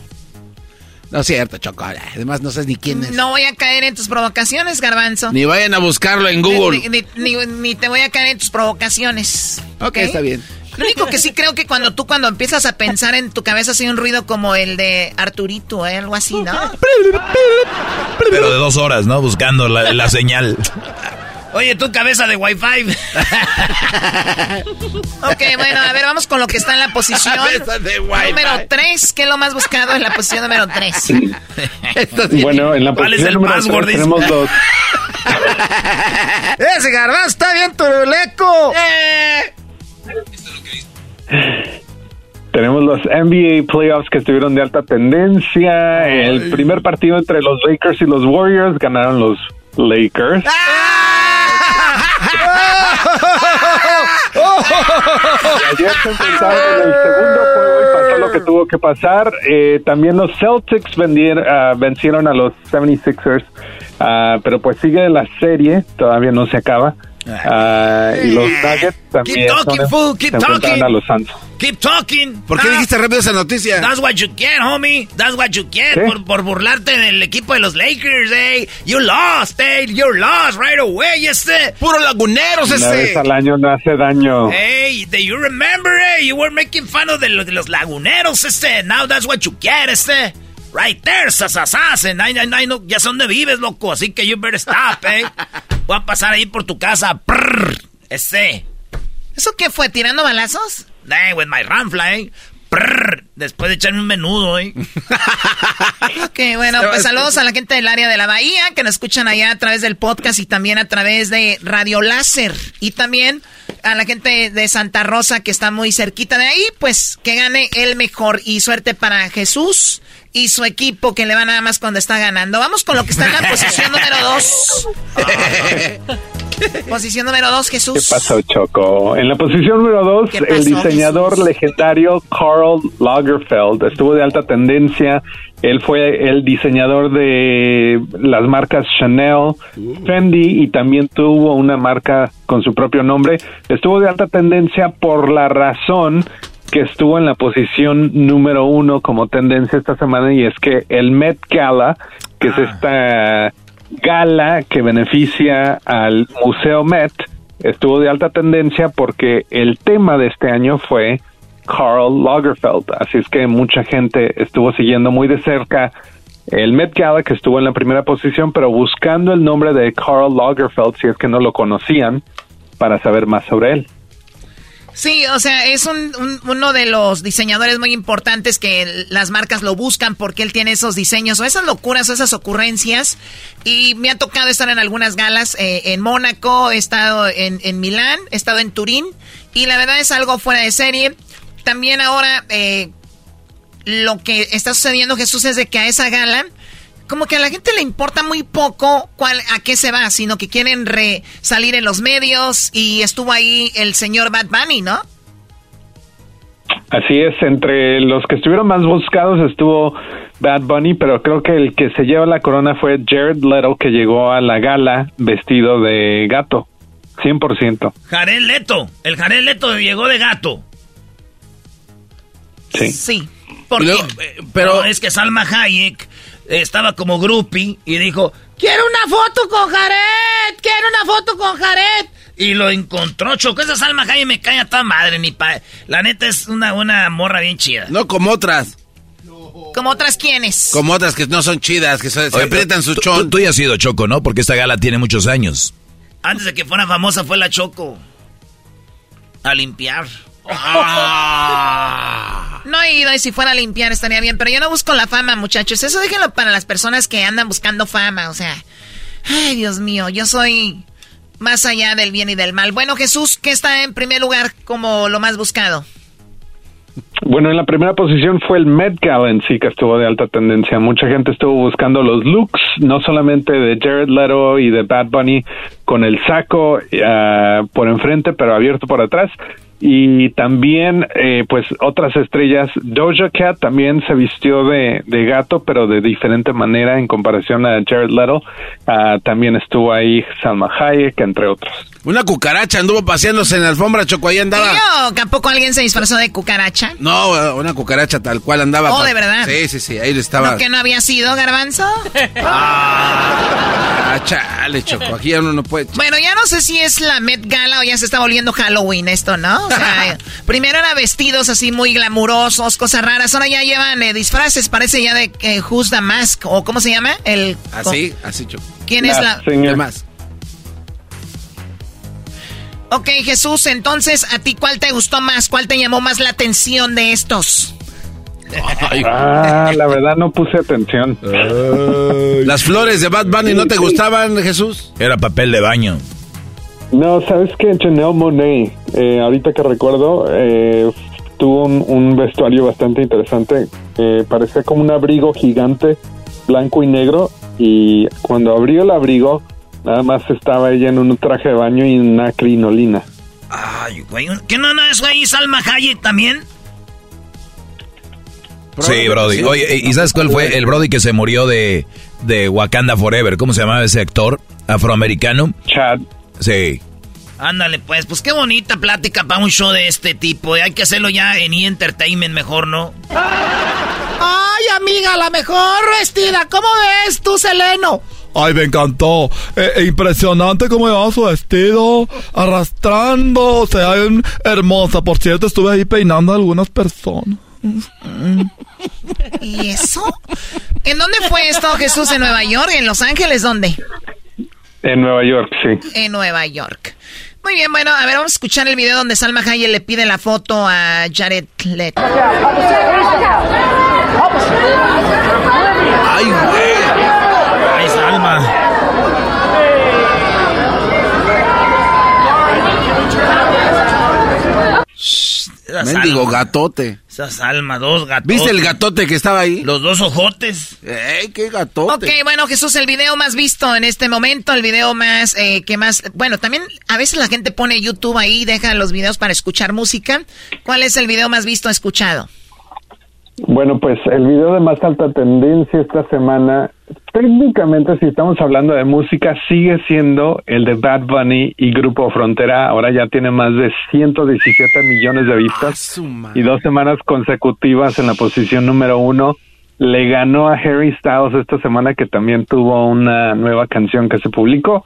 No es cierto, Choco. Además, no sabes ni quién es. No voy a caer en tus provocaciones, Garbanzo. Ni vayan a buscarlo en Google. Ni, te voy a caer en tus provocaciones. Ok, está bien. Lo único que sí creo que cuando tú cuando empiezas a pensar en tu cabeza hace un ruido como el de Arturito, ¿eh? algo así, ¿no? Pero de dos horas, ¿no? Buscando la, la señal. Oye, tu cabeza de Wi-Fi. ok, bueno, a ver, vamos con lo que está en la posición número 3. ¿Qué es lo más buscado en la posición número 3? bueno, en la posición número 3 tenemos dos. Ese garbanzo está bien turuleco. Eh. Tenemos los NBA playoffs que estuvieron de alta tendencia. El primer partido entre los Lakers y los Warriors ganaron los Lakers. ¡Ah! ayer se enfrentaron en el segundo juego y pasó lo que tuvo que pasar. Eh, también los Celtics uh, vencieron a los 76ers, uh, pero pues sigue la serie, todavía no se acaba. Uh, y los Nuggets también keep talking, fool, keep se talking. a los Suns. Keep talking. ¿Por qué dijiste rápido esa noticia? That's what you get, homie. That's what you get por, por, burlarte del equipo de los Lakers, eh. You lost, eh. You lost right away, este. Puro laguneros, este. Una vez al año no hace daño. Hey, do you remember, eh? You were making fun of de los, de los laguneros, este. Now that's what you get, este. Right there, sasasas. And I, I, no, ya son de vives, loco. Así que you better stop, eh. Voy a pasar ahí por tu casa. Prrr, ese. ¿Eso qué fue? ¿Tirando balazos? Hey, with my fly. Prrr, después de echarme un menudo, ¿eh? ok, bueno, pues saludos a la gente del área de la Bahía que nos escuchan allá a través del podcast y también a través de Radio Láser. Y también a la gente de Santa Rosa que está muy cerquita de ahí, pues que gane el mejor. Y suerte para Jesús y su equipo que le va nada más cuando está ganando. Vamos con lo que está en la posición número dos. posición número dos, Jesús. ¿Qué pasó, Choco? En la posición número dos, el diseñador legendario Karl Lagerfeld estuvo de alta tendencia. Él fue el diseñador de las marcas Chanel, Fendi y también tuvo una marca con su propio nombre. Estuvo de alta tendencia por la razón que estuvo en la posición número uno como tendencia esta semana y es que el Met Gala, que es ah. esta gala que beneficia al Museo Met, estuvo de alta tendencia porque el tema de este año fue Karl Lagerfeld, así es que mucha gente estuvo siguiendo muy de cerca el Met Gala que estuvo en la primera posición, pero buscando el nombre de Karl Lagerfeld si es que no lo conocían para saber más sobre él. Sí, o sea, es un, uno de los diseñadores muy importantes que las marcas lo buscan porque él tiene esos diseños o esas locuras o esas ocurrencias. Y me ha tocado estar en algunas galas eh, en Mónaco, he estado en, en, Milán, he estado en Turín y la verdad es algo fuera de serie. También ahora eh, lo que está sucediendo, Jesús, es de que a esa gala como que a la gente le importa muy poco cuál, a qué se va, sino que quieren re salir en los medios y estuvo ahí el señor Bad Bunny, ¿no? Así es, entre los que estuvieron más buscados estuvo Bad Bunny, pero creo que el que se lleva la corona fue Jared Leto, que llegó a la gala vestido de gato, 100%. Jared Leto, el Jared Leto llegó de gato. Sí. Sí. ¿Por qué? pero es que Salma Hayek estaba como groupie y dijo, quiero una foto con Jared, quiero una foto con Jared. Y lo encontró, Choco. Esa Salma Hayek me cae a toda madre, ni pa... La neta es una, una morra bien chida. No como otras. ¿Como otras quiénes? Como otras que no son chidas, que se, aprietan su chon. Tú, ya has sido Choco, ¿no? Porque esta gala tiene muchos años. Antes de que fuera famosa fue la Choco. A limpiar. Ah. No he ido y si fuera a limpiar estaría bien, pero yo no busco la fama, muchachos. Eso déjenlo para las personas que andan buscando fama, o sea. Ay, Dios mío, yo soy más allá del bien y del mal. Bueno, Jesús, ¿qué está en primer lugar como lo más buscado? Bueno, en la primera posición fue el Met Gala en sí que estuvo de alta tendencia. Mucha gente estuvo buscando los looks, no solamente de Jared Leto y de Bad Bunny con el saco uh, por enfrente, pero abierto por atrás, y también eh, pues otras estrellas. Doja Cat también se vistió de, de, gato pero de diferente manera en comparación a Jared Leto. Uh, también estuvo ahí Salma Hayek entre otros. Una cucaracha anduvo paseándose en la alfombra choco ahí andaba. Tampoco alguien se disfrazó de cucaracha no una cucaracha tal cual andaba oh de verdad sí sí sí ahí estaba. ¿No que no había sido garbanzo ah, chale choco aquí ya uno no puede bueno ya no sé si es la Met Gala o ya se está volviendo Halloween esto no primero eran vestidos así muy glamurosos, cosas raras. Ahora ya llevan eh, disfraces, parece ya de eh, Who's the Mask, o ¿cómo se llama? El, así, así, Choco. ¿Quién es la...? El más. Ok, Jesús, entonces, ¿a ti cuál te gustó más? ¿Cuál te llamó más la atención de estos? Ah, la verdad no puse atención. Las flores de Bad Bunny no te gustaban, Jesús. Era papel de baño. No, sabes que Chanel Monet, eh, ahorita que recuerdo, eh, tuvo un, vestuario bastante interesante. Eh, parecía como un abrigo gigante, blanco y negro. Y cuando abrió el abrigo, nada más estaba ella en un traje de baño y una crinolina. Ay, güey, ¿qué no, no es güey Salma Hayek también? Sí, Brody. Oye, ¿y sabes cuál fue el Brody que se murió de, de Wakanda Forever? ¿Cómo se llamaba ese actor afroamericano? Chad. Sí. Ándale, pues, pues qué bonita plática para un show de este tipo. Hay que hacerlo ya en E! Entertainment mejor, ¿no? Ay, amiga, la mejor vestida. ¿Cómo ves tú, Seleno? Ay, me encantó. Eh, eh, impresionante cómo llevaba su vestido, arrastrándose. Ay, hermosa. Por cierto, estuve ahí peinando a algunas personas. ¿Y eso? ¿En dónde fue esto, Jesús? ¿En Nueva York? ¿En Los Ángeles? ¿Dónde? En Nueva York, sí. En Nueva York. Muy bien, bueno, a ver, vamos a escuchar el video donde Salma Hayek le pide la foto a Jared Leto. Ay, güey. Ay, Salma. Mendigo gatote. Esa Salma, dos gatotes. ¿Viste el gatote que estaba ahí? Los dos ojotes. ¡Ey, qué gatote! Ok, bueno, Jesús, el video más visto en este momento, el video más, eh, que más, bueno, también a veces la gente pone YouTube ahí, deja los videos para escuchar música. ¿Cuál es el video más visto escuchado? Bueno, pues el video de más alta tendencia esta semana, técnicamente si estamos hablando de música, sigue siendo el de Bad Bunny y Grupo Frontera. Ahora ya tiene más de 117 millones de vistas y dos semanas consecutivas en la posición número uno. Le ganó a Harry Styles esta semana que también tuvo una nueva canción que se publicó,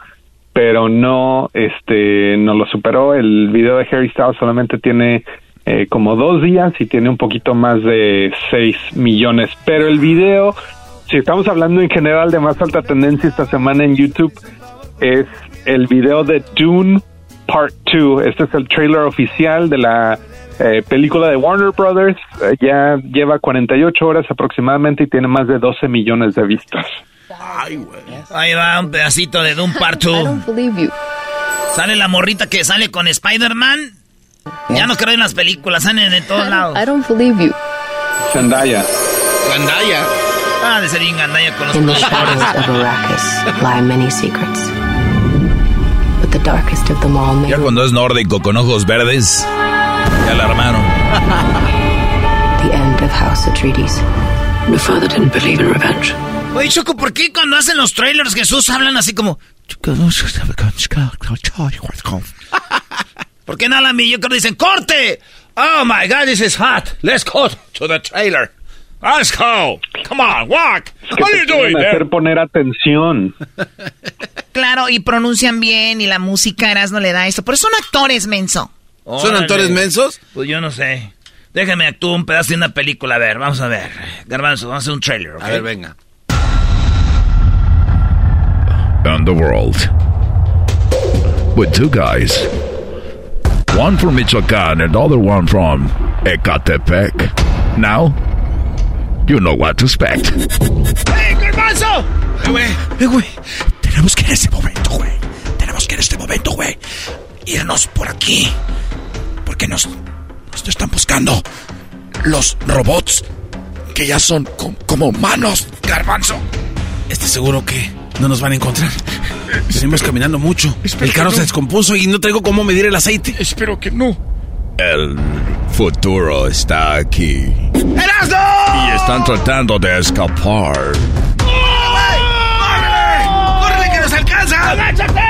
pero no, este, no lo superó. El video de Harry Styles solamente tiene eh, como dos días y tiene un poquito más de 6 millones. Pero el video, si estamos hablando en general de más alta tendencia esta semana en YouTube, es el video de Dune Part 2. Este es el trailer oficial de la eh, película de Warner Brothers. Eh, ya lleva 48 horas aproximadamente y tiene más de 12 millones de vistas. Ahí va un pedacito de Doom Part 2. Sale la morrita que sale con Spider-Man. Ya no creo en las películas, salen en todos lados. I don't believe you. Zendaya. Zendaya. Ah, de ser bien gandalla con los In the shadows of Arrakis lie many secrets. But the darkest of them all may Ya cuando es nórdico con ojos verdes, ya la armaron. the end of House Atreides. My father didn't believe in revenge. Oye, Choco, ¿por qué cuando hacen los trailers Jesús hablan así como... ¿Por qué no hablan bien? Yo creo que dicen, ¡corte! Oh, my God, this is hot. Let's go to the trailer. Let's go. Come on, walk. Que What are you doing hacer poner atención. Claro, y pronuncian bien y la música no le da esto. Pero son actores, menso. ¿Son actores mensos? Pues yo no sé. Déjame actuar un pedazo de una película. A ver, vamos a ver. Garbanzo, vamos a hacer un trailer, ¿ok? A ver, venga. and the world. With two guys. One from Michoacán and the other one from Ecatepec. Now, you know what to expect. ¡Eh, Garbanzo! Eh, güey, eh, güey. Tenemos que en este momento, güey. Tenemos que en este momento, güey. Irnos por aquí. Porque nos, nos están buscando los robots que ya son com- como humanos, garbanzo. ¿Estás seguro que no nos van a encontrar? Seguimos caminando mucho. el carro se descompuso y no traigo cómo medir el aceite. Espero que no. El futuro está aquí. Y están tratando de escapar. ¡Córrele, que nos alcanza! ¡Agáchate!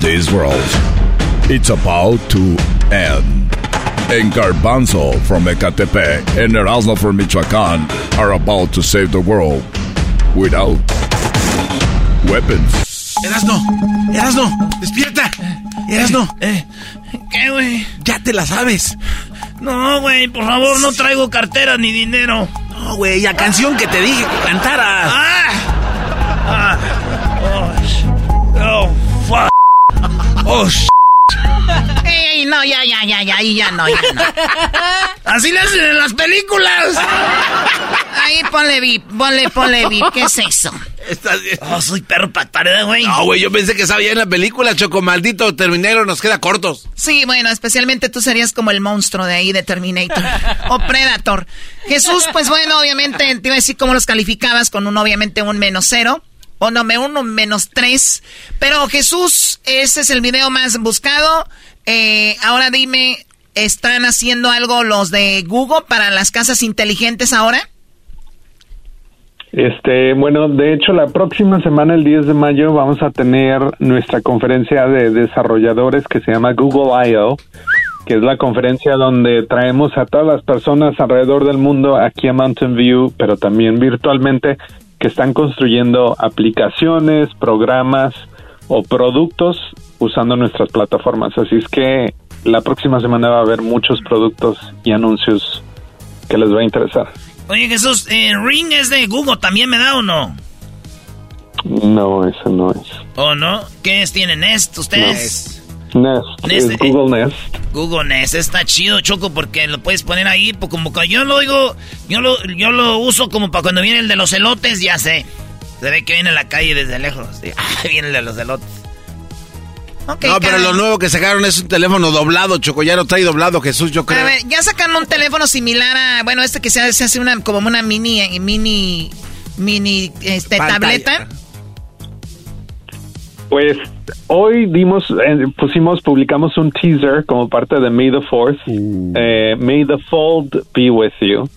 This world, it's about to end. And Garbanzo from Ecatepec and Erasmo from Michoacán are about to save the world without weapons. Erasno, Erasno, despierta. Erasno. ¿Qué, güey? Ya te la sabes. No, güey, por favor, no traigo cartera ni dinero. No, güey, la canción que te dije que cantaras. ¡Ah! ¡Ah! ¡Oh, oh fuck! ¡Oh, sh- Ey, no, ya, ya, ya, ya, ahí ya no, ya no. ¡Así le hacen en las películas! Ahí ponle VIP, ponle, ponle VIP, ¿qué es eso? Oh, soy perro patareda, güey. No, güey, yo pensé que sabía en la película, Choco, maldito Terminero, nos queda cortos. Sí, bueno, especialmente tú serías como el monstruo de ahí de Terminator o Predator. Jesús, pues bueno, obviamente te iba a decir cómo los calificabas con un obviamente un menos cero. O no, me uno menos tres. Pero Jesús, ese es el video más buscado. Eh, ahora dime, ¿están haciendo algo los de Google para las casas inteligentes ahora? Este, bueno, de hecho, la próxima semana, el 10 de mayo, vamos a tener nuestra conferencia de desarrolladores que se llama Google I.O., que es la conferencia donde traemos a todas las personas alrededor del mundo aquí a Mountain View, pero también virtualmente, que están construyendo aplicaciones, programas o productos usando nuestras plataformas. Así es que la próxima semana va a haber muchos productos y anuncios que les va a interesar. Oye, Jesús, eh, Ring es de Google, ¿también me da o no? No, eso no es. ¿O no? ¿Qué es? ¿Tienen Nest ustedes? Nest. Nest. Google Nest. Google Nest. Está chido, Choco, porque lo puedes poner ahí. Pues como que yo lo digo, yo lo, yo lo uso como para cuando viene el de los elotes, ya sé. Se ve que viene en la calle desde lejos. Ah, viene el de los elotes. no, pero lo nuevo que sacaron es un teléfono doblado, Choco. Ya lo trae doblado, Jesús, yo creo. A ver, ya sacaron un teléfono similar a. Bueno, este que se hace, se hace una, como una mini. Mini. Mini. Este, tableta. Pues hoy dimos, eh, pusimos, publicamos un teaser como parte de May the Fourth. Mm. Eh, May the Fold be with you.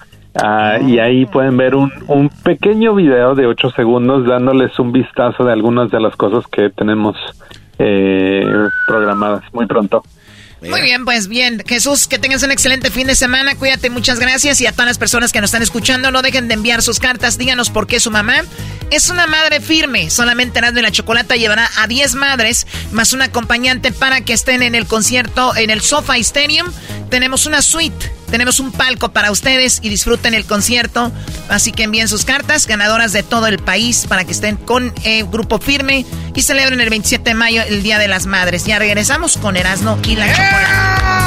Ah, y ahí pueden ver un, un pequeño video de 8 segundos dándoles un vistazo de algunas de las cosas que tenemos eh, programadas muy pronto. Muy bien, pues bien. Jesús, que tengas un excelente fin de semana. Cuídate, muchas gracias. Y a todas las personas que nos están escuchando, no dejen de enviar sus cartas. Díganos por qué su mamá es una madre firme. Solamente Erasmo y la Chocolata llevará a 10 madres más un acompañante para que estén en el concierto en el SoFi Stadium. Tenemos una suite, tenemos un palco para ustedes y disfruten el concierto. Así que envíen sus cartas, ganadoras de todo el país, para que estén con el eh, Grupo Firme y celebren el 27 de mayo, el Día de las Madres. Ya regresamos con Erasmo y la Chocolata.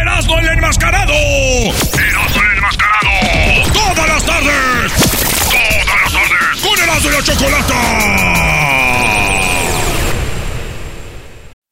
¡Erasmo el enmascarado! ¡Erasmo el enmascarado! ¡Todas las tardes! ¡Todas las tardes! ¡Con Erasmo y la Chocolata!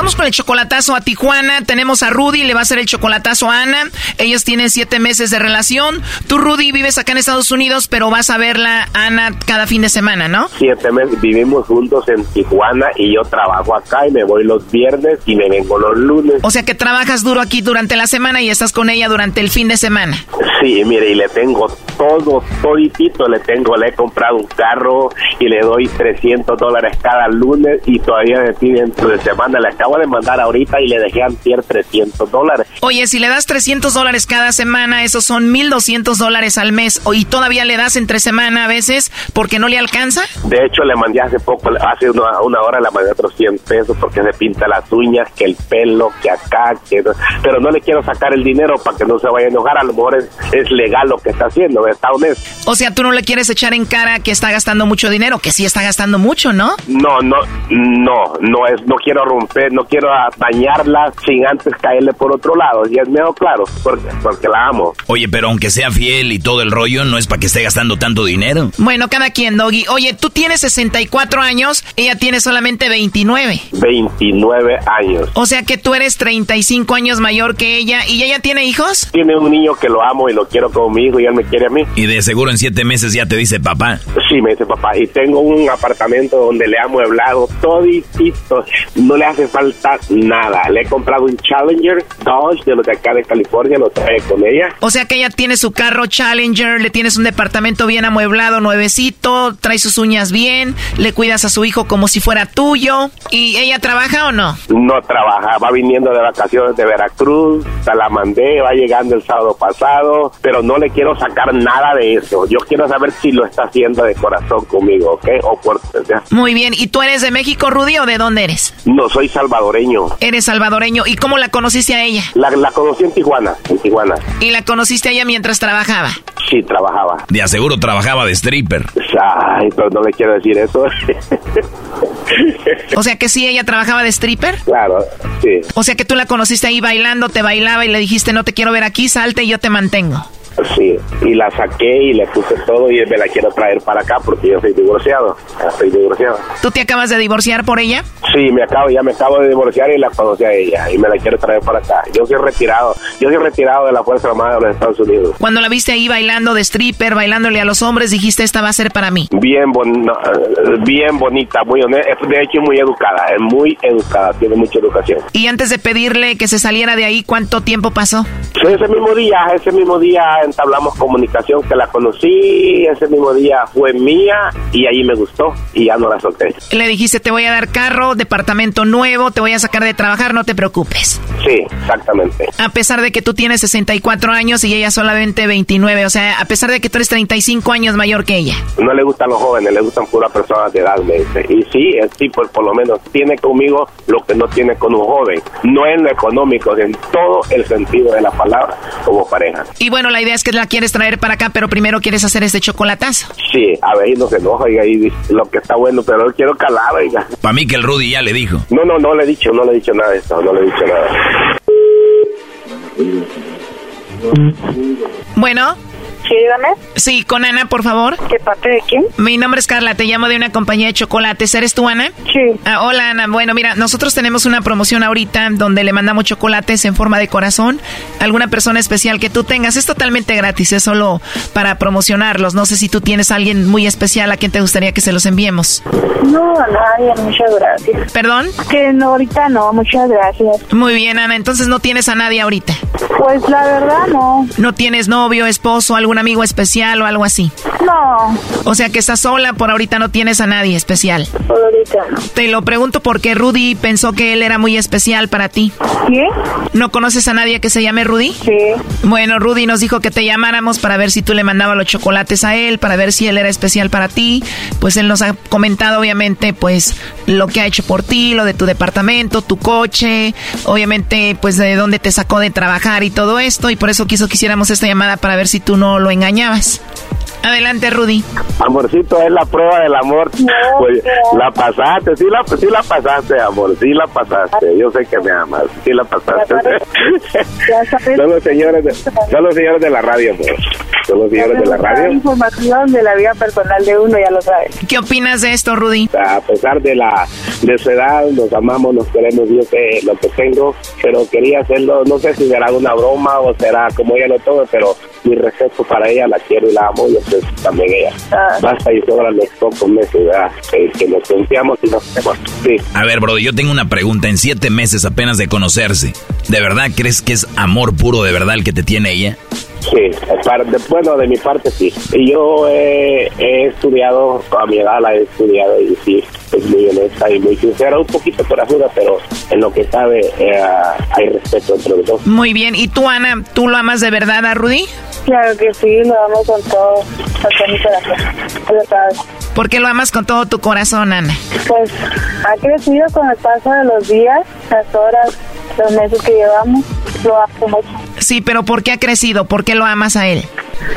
vamos con el chocolatazo a Tijuana. Tenemos a Rudy, le va a hacer el chocolatazo a Ana. Ellos tienen siete meses de relación. Tú, Rudy, vives acá en Estados Unidos, pero vas a verla, Ana, cada fin de semana, ¿no? Siete meses, vivimos juntos en Tijuana y yo trabajo acá y me voy los viernes y me vengo los lunes. O sea que trabajas duro aquí durante la semana y estás con ella durante el fin de semana. Sí, mire, y le tengo todo, toditito, le tengo, le he comprado un carro y le doy 300 dólares cada lunes y todavía me piden de semana le acabo de mandar ahorita y le dejé antier 300 dólares. Oye, si le das 300 dólares cada semana, esos son 1200 dólares al mes. ¿Y todavía le das entre semana a veces porque no le alcanza? De hecho, le mandé hace poco, hace una, una hora le mandé otros 100 pesos porque se pinta las uñas, que el pelo, que acá, que... Pero no le quiero sacar el dinero para que no se vaya a enojar. A lo mejor es, es legal lo que está haciendo, está honesto. O sea, tú no le quieres echar en cara que está gastando mucho dinero, que sí está gastando mucho, ¿no? No, no, no, no es, no quiero romper, no quiero dañarla sin antes caerle por otro lado. Y es medio claro, porque, porque la amo. Oye, pero aunque sea fiel y todo el rollo, no es para que esté gastando tanto dinero. Bueno, cada quien, Doggy. Oye, tú tienes 64 años, ella tiene solamente 29. 29 años. O sea que tú eres 35 años mayor que ella. ¿Y ella tiene hijos? Tiene un niño que lo amo y lo quiero como mi hijo y él me quiere a mí. Y de seguro en siete meses ya te dice papá. Sí, me dice papá. Y tengo un apartamento donde le ha mueblado toditito. No le hace falta nada. Le he comprado un Challenger Dodge de los de acá de California, lo trae con ella. O sea que ella tiene su carro Challenger, le tienes un departamento bien amueblado, nuevecito, trae sus uñas bien, le cuidas a su hijo como si fuera tuyo. ¿Y ella trabaja o no? No trabaja, va viniendo de vacaciones de Veracruz, se la mandé, va llegando el sábado pasado, pero no le quiero sacar nada de eso. Yo quiero saber si lo está haciendo de corazón conmigo, ¿ok? O por... Muy bien, ¿y tú eres de México, Rudy, o de dónde eres? No, soy salvadoreño. Eres salvadoreño, ¿y cómo la conociste a ella? La, la conocí en Tijuana, en Tijuana. ¿Y la conociste a ella mientras trabajaba? Sí, trabajaba. De aseguro trabajaba de stripper. Ay, pero no le quiero decir eso. o sea que sí, ella trabajaba de stripper. Claro, sí. O sea que tú la conociste ahí bailando, te bailaba y le dijiste, no te quiero ver aquí, salte y yo te mantengo. Sí, y la saqué y le puse todo y me la quiero traer para acá porque yo soy divorciado. Estoy divorciado. ¿Tú te acabas de divorciar por ella? Sí, me acabo, ya me acabo de divorciar y la conocí a ella y me la quiero traer para acá. Yo soy retirado, yo soy retirado de la Fuerza Armada de los Estados Unidos. Cuando la viste ahí bailando de stripper, bailándole a los hombres, dijiste esta va a ser para mí. Bien, bien bonita, muy honesta, de hecho muy educada, es muy educada, tiene mucha educación. Y antes de pedirle que se saliera de ahí, ¿cuánto tiempo pasó? ese mismo día, ese mismo día entablamos comunicación que la conocí, ese mismo día fue mía y ahí me gustó y ya no la solté. Le dijiste, te voy a dar carro, departamento nuevo, te voy a sacar de trabajar, no te preocupes. Sí, exactamente. A pesar de que tú tienes 64 años y ella solamente 29, o sea, a pesar de que tú eres 35 años mayor que ella. No le gustan los jóvenes, le gustan puras personas de edad, me dice. Y sí, sí, pues por lo menos tiene conmigo lo que no tiene con un joven. No en lo económico, en todo el sentido de la palabra, como pareja. Y bueno, la idea es que la quieres traer para acá, pero primero quieres hacer este chocolatazo. Sí, a ver, y no se enoja, oiga, y lo que está bueno, pero lo quiero calar, oiga. Para mí que el Rudy ya le dijo. No, no, no le he dicho, no le he dicho nada de esto, no le he dicho nada. Bueno. Sí, dígame. Sí, con Ana, por favor. ¿Qué parte de quién? Mi nombre es Carla, te llamo de una compañía de chocolates. ¿Eres tú, Ana? Sí. Ah, hola, Ana. Bueno, mira, nosotros tenemos una promoción ahorita donde le mandamos chocolates en forma de corazón a alguna persona especial que tú tengas. Es totalmente gratis, es solo para promocionarlos. No sé si tú tienes a alguien muy especial a quien te gustaría que se los enviemos. No, a nadie, muchas gracias. ¿Perdón? Que no, ahorita no, muchas gracias. Muy bien, Ana. Entonces no tienes a nadie ahorita. Pues la verdad no. ¿No tienes novio, esposo, algún amigo especial o algo así? No. O sea que estás sola, por ahorita no tienes a nadie especial. Por ahorita no. Te lo pregunto porque Rudy pensó que él era muy especial para ti. ¿Qué? ¿No conoces a nadie que se llame Rudy? Sí. Bueno, Rudy nos dijo que te llamáramos para ver si tú le mandabas los chocolates a él, para ver si él era especial para ti. Pues él nos ha comentado, obviamente, pues lo que ha hecho por ti, lo de tu departamento, tu coche, obviamente, pues de dónde te sacó de trabajar y todo esto. Y por eso quiso que hiciéramos esta llamada para ver si tú no lo engañabas. Adelante, Rudy. Amorcito, es la prueba del amor. Pues la pasaste, sí la, sí la pasaste, amor, sí la pasaste. Yo sé que me amas, sí la pasaste. son, los señores de, son los señores de la radio, amor. Son los señores de la radio. información de la vida personal de uno, ya lo sabes. ¿Qué opinas de esto, Rudy? A pesar de la de su edad, nos amamos, nos queremos, yo sé lo que tengo, pero quería hacerlo, no sé si será una broma o será como ella lo tome, pero mi respeto para ella, la quiero y la amo, y eso es también ella. Basta y sobran los pocos meses ¿verdad? Que, que nos confiamos y nos queremos. Sí. A ver, bro, yo tengo una pregunta. En siete meses apenas de conocerse, ¿de verdad crees que es amor puro de verdad el que te tiene ella? Sí, de, bueno, de mi parte sí. Y yo he, he estudiado, a mi edad la he estudiado y sí, es muy honesta y muy sincera, un poquito corajuda, pero en lo que sabe eh, hay respeto entre los dos. Muy bien, ¿y tú, Ana, tú lo amas de verdad a Rudy? Claro que sí, lo amo con todo, con todo mi corazón, lo sabes. ¿Por qué lo amas con todo tu corazón, Ana? Pues ha crecido con el paso de los días, las horas, los meses que llevamos, lo amo mucho. Sí, pero ¿por qué ha crecido? ¿Por qué lo amas a él?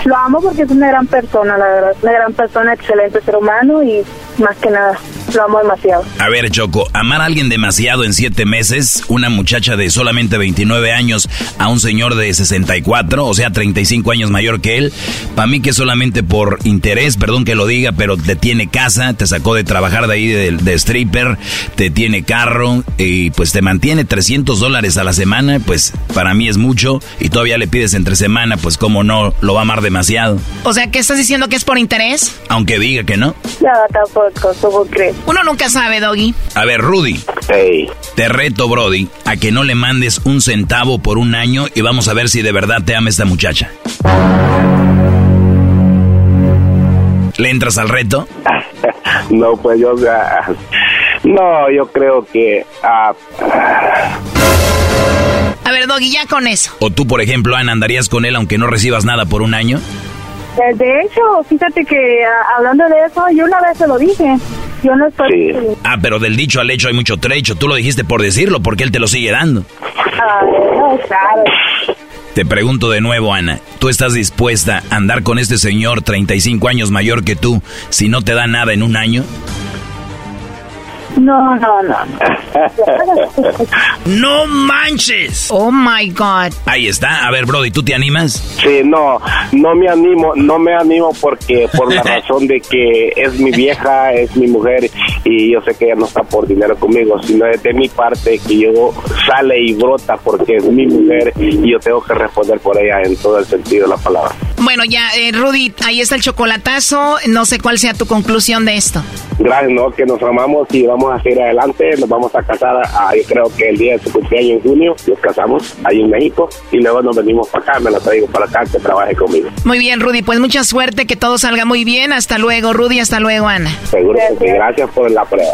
Lo amo porque es una gran persona, la verdad. Una gran persona, excelente ser humano y más que nada. lo amo demasiado. A ver, Choco, amar a alguien demasiado en siete meses, una muchacha de solamente 29 años a un señor de 64, o sea, 35 años mayor que él, para mí que solamente por interés, perdón que lo diga, pero te tiene casa, te sacó de trabajar de ahí de, de stripper, te tiene carro y pues te mantiene 300 dólares a la semana, pues para mí es mucho y todavía le pides entre semana, pues como no, lo va a amar demasiado. O sea, ¿qué estás diciendo que es por interés? Aunque diga que no. No, tampoco, ¿cómo crees? Uno nunca sabe, Doggy. A ver, Rudy. Te reto, Brody, a que no le mandes un centavo por un año y vamos a ver si de verdad te ama esta muchacha. ¿Le entras al reto? no, pues yo, ah, no, yo creo que, ah, A ver, Doggy, ya con eso. ¿O tú, por ejemplo, Ana, andarías con él aunque no recibas nada por un año? Eh, De hecho, fíjate que ah, hablando de eso, yo una vez se lo dije. Yo no estoy... Ah, pero del dicho al hecho hay mucho trecho. Tú lo dijiste por decirlo, porque él te lo sigue dando. Ah, no, claro. Te pregunto de nuevo, Ana, ¿tú estás dispuesta a andar con este señor 35 años mayor que tú si no te da nada en un año? No, no, no. ¡No manches! Oh my God. Ahí está. A ver, Brody, ¿tú te animas? Sí, no, no me animo, no me animo porque por la razón de que es mi vieja, es mi mujer y yo sé que ella no está por dinero conmigo, sino es de mi parte que yo sale y brota porque es mi mujer y yo tengo que responder por ella en todo el sentido de la palabra. Bueno, ya, eh, Rudy, ahí está el chocolatazo. No sé cuál sea tu conclusión de esto. Gracias, ¿no? Que nos amamos y vamos a seguir adelante, nos vamos a casar, ah, yo creo que el día de su cumpleaños en junio, nos casamos ahí en México y luego nos venimos para acá, me la traigo para acá, que trabaje conmigo. Muy bien, Rudy, pues mucha suerte, que todo salga muy bien. Hasta luego, Rudy, hasta luego, Ana. Seguro que sí, gracias por la prueba.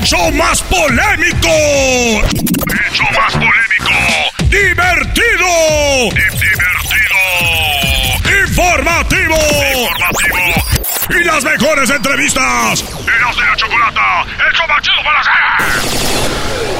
¡El show más polémico! ¡El show más polémico! ¡Divertido! ¡Divertido! ¡Informativo! ¡Informativo! ¡Y las mejores entrevistas! ¡Eras de la chocolata! ¡El show más chido para hacer!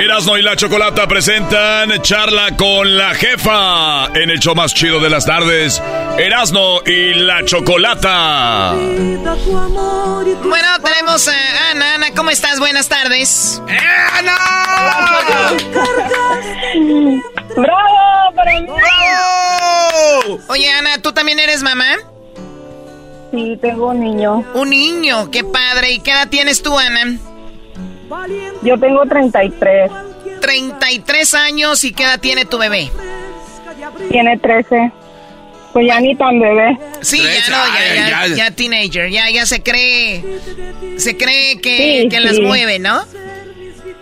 Erasno y la Chocolata presentan charla con la jefa en el show más chido de las tardes. Erasno y la Chocolata. Bueno, tenemos a Ana. Ana, ¿cómo estás? Buenas tardes. ¡Eh, ¡Bravo! ¡Para mí! Oye, Ana, ¿tú también eres mamá? Sí, tengo un niño. Un niño, qué padre. ¿Y qué edad tienes tú, Ana? Yo tengo 33. 33 años y qué edad tiene tu bebé? Tiene 13. Pues ya ni tan bebé. Sí, ya no, ya, ya, ya, ya teenager, ya, ya se cree, se cree que, Sí, que las sí. mueve, ¿no?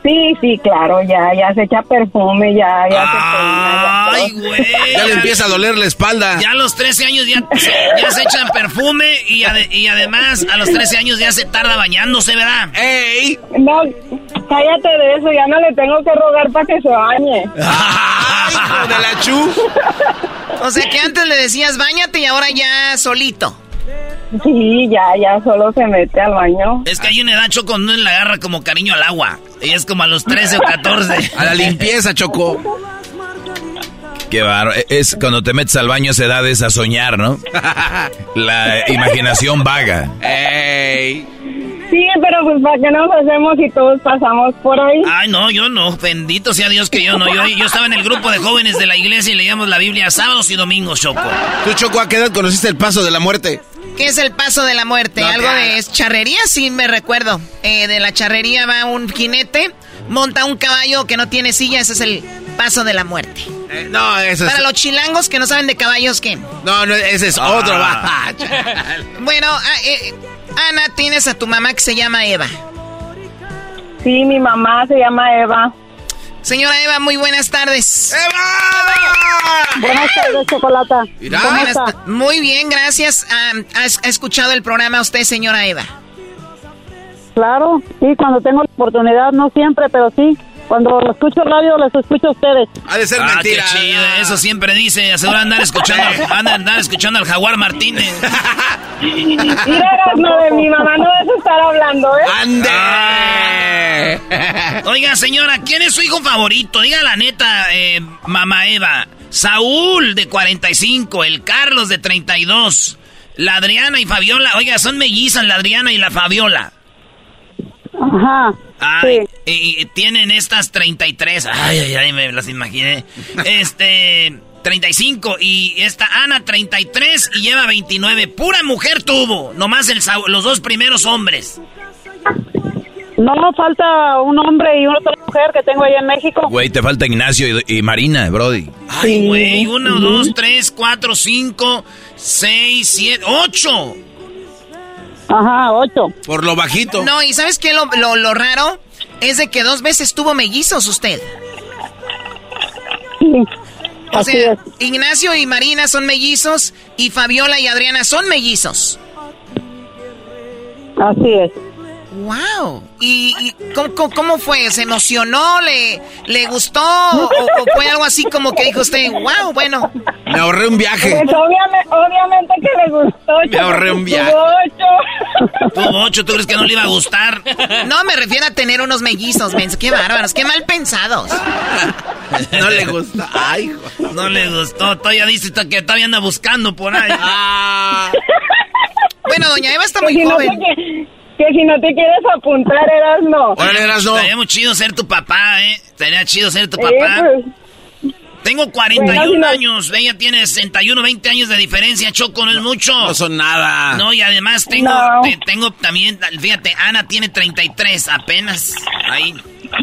Sí, sí, claro, ya, ya se echa perfume, ya, ya se peina, ya Ay, güey. Ya le empieza a doler la espalda. Ya a los 13 años ya, se- ya se echan perfume y, ade- y además a los 13 años ya se tarda bañándose, ¿verdad? ¡Ey! No, cállate de eso, ya no le tengo que rogar para que se bañe. ¡Hijo de la chu! O sea que antes le decías bañate y ahora ya solito. Sí, ya, ya solo se mete al baño. Es que hay una edad, Choco, no le agarra como cariño al agua. Y es como a los 13 o 14. A la limpieza, Choco. Qué bárbaro. Es cuando te metes al baño a esa edad es a soñar, ¿no? La imaginación vaga. ¡Ey! Sí, pero pues para qué nos hacemos si todos pasamos por ahí. Ay, no, yo no. Bendito sea Dios que yo no. Yo, yo estaba en el grupo de jóvenes de la iglesia y leíamos la Biblia sábados y domingos, Choco. ¿Tú, Choco, a qué edad conociste el paso de la muerte? ¿Qué es el paso de la muerte? Algo de charrería, sí me recuerdo. Eh, de la charrería va un jinete, monta un caballo que no tiene silla, ese es el paso de la muerte. Eh, no, eso Para los chilangos que no saben de caballos, ¿qué? No, no, ese es otro. Ah. bueno, ah, eh, Ana, tienes a tu mamá que se llama Eva. Sí, mi mamá se llama Eva. Señora Eva, muy buenas tardes. ¡Eva! Buenas tardes, Chocolata. ¿Cómo está? Muy bien, gracias. Ah, ¿Ha escuchado el programa usted, señora Eva? Claro, sí, cuando tengo la oportunidad, no siempre, pero sí. Cuando lo escucho radio, los escucho a ustedes. Ha de ser ah, mentira. Qué chido, eso siempre dice. Asegura andar escuchando, andar escuchando al Jaguar Martínez. Mira, no, de mi mamá no debes estar hablando, ¿eh? ¡Ande! Oiga, señora, ¿quién es su hijo favorito? Diga la neta, eh, mamá Eva. Saúl, de 45. El Carlos, de 32. La Adriana y Fabiola. Oiga, son mellizas la Adriana y la Fabiola. Ajá. Ay, y, tienen estas 33. Ay, ay, ay, me las imaginé. Este, 35. Y esta Ana, 33 y lleva 29. Pura mujer tuvo. Nomás el, los dos primeros hombres. No, falta un hombre y una otra mujer que tengo ahí en México. Güey, te falta Ignacio y, Marina, Brody. Ay, güey, uno, dos, tres, cuatro, cinco, seis, siete, ocho. Ajá, ocho. Por lo bajito. No, y ¿sabes qué? Lo, lo, raro es de que dos veces tuvo mellizos usted. Sí. O sea, Ignacio y Marina son mellizos y Fabiola y Adriana son mellizos. Así es. ¡Wow! ¿Y, cómo, fue? ¿Se emocionó? ¿Le, le gustó? ¿O, fue algo así como que dijo usted, wow, bueno? Me ahorré un viaje. Pues obviamente, que le gustó. Me ahorré un viaje. Tuvo ocho. Tuvo ocho, ¿tú crees que no le iba a gustar? No, me refiero a tener unos mellizos, mens. Qué bárbaros, qué mal pensados. No le gusta. Ay, No le gustó. Todavía dice que todavía anda buscando por ahí. Ah. Bueno, doña Eva está muy joven. Que si no te quieres apuntar, eras no. Bueno, eras no. Estaría muy chido ser tu papá, ¿eh? Estaría chido ser tu papá. Pues. Tengo 41 años, ella tiene 61, 20 años de diferencia, Choco, no es mucho. No son nada. No, y además tengo, tengo también, fíjate, Ana tiene 33 apenas. Ahí.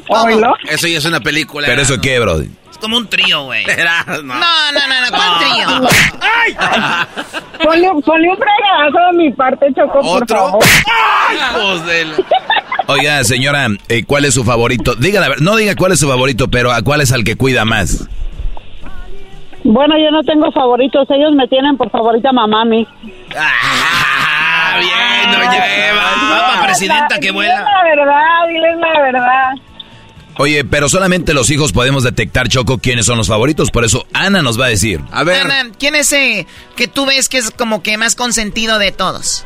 no? Eso ya es una película. ¿Pero eso qué, Brody? Es como un trío, güey. No. no, no, no, ¿cuál trío? ¡Ay! Ponle, ponle un fregadazo de mi parte, Choco, por favor. ¡Ay, Oiga, señora, eh, ¿cuál es su favorito? Diga no diga cuál es su favorito, pero ¿a cuál es al que cuida más? Bueno, yo no tengo favoritos, ellos me tienen por favorita mamá a mí. Ah, bien, doña Eva. Papa presidenta que vuela. Diles la verdad, diles la verdad. Oye, pero solamente los hijos podemos detectar, Choco, quiénes son los favoritos. Por eso Ana nos va a decir. A ver. Ana, ¿quién es ese que tú ves que es como que más consentido de todos?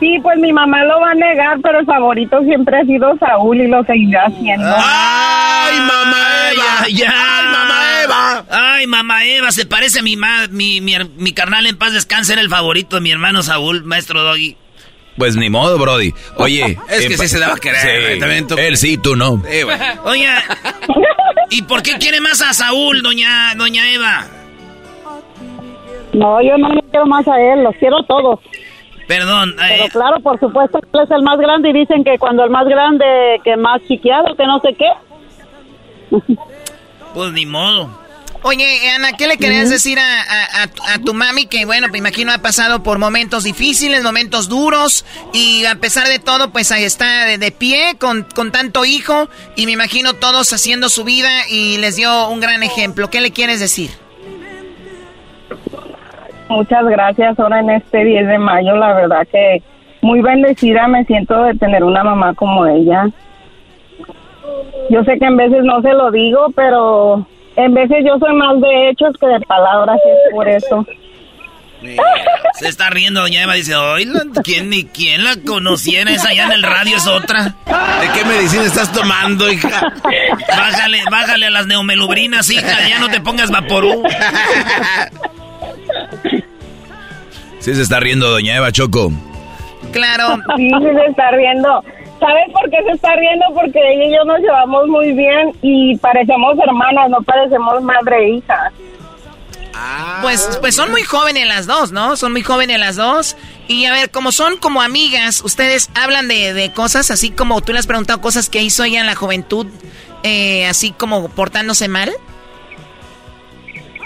Sí, pues mi mamá lo va a negar, pero el favorito siempre ha sido Saúl y lo seguirá haciendo. ¡Ay, mamá Eva! ¡Ya! ¡Ay, mamá Eva! ¡Ay, mamá Eva! Se parece a mi, mi, mi, mi carnal en paz descanse, era el favorito de mi hermano Saúl, maestro Doggy. Pues ni modo, Brody. Oye. es que sí se daba a querer. Sí, él sí, tú no. Oye, ¿y por qué quiere más a Saúl, doña, doña Eva? No, yo no quiero más a él, los quiero todos. Perdón. Pero eh, claro, por supuesto que él es el más grande y dicen que cuando el más grande, que más chiqueado, que no sé qué. Pues ni modo. Oye, Ana, ¿qué le querías decir a, a, tu mami? Que bueno, me imagino ha pasado por momentos difíciles, momentos duros, y a pesar de todo, pues ahí está de, pie con, con, tanto hijo, y me imagino todos haciendo su vida y les dio un gran ejemplo. ¿Qué le quieres decir? Muchas gracias. Ahora en este 10 de mayo, la verdad que muy bendecida me siento de tener una mamá como ella. Yo sé que en veces no se lo digo, pero en veces yo soy más de hechos que de palabras, y es por eso. se está riendo doña Eva, dice, oye, ¿quién ni quién la conociera? Esa allá en el radio es otra. ¿De qué medicina estás tomando, hija? Bájale, bájale a las neomelubrinas, hija, ya no te pongas vaporú. Sí se está riendo doña Eva Choco. Claro. Sí, se está riendo. ¿Sabes por qué se está riendo? Porque ella y yo nos llevamos muy bien y parecemos hermanas, no parecemos madre e hija. Pues, pues son muy jóvenes las dos, ¿no? Son muy jóvenes las dos. Y a ver, como son como amigas, ustedes hablan de, de cosas así como tú le has preguntado cosas que hizo ella en la juventud, eh, así como portándose mal.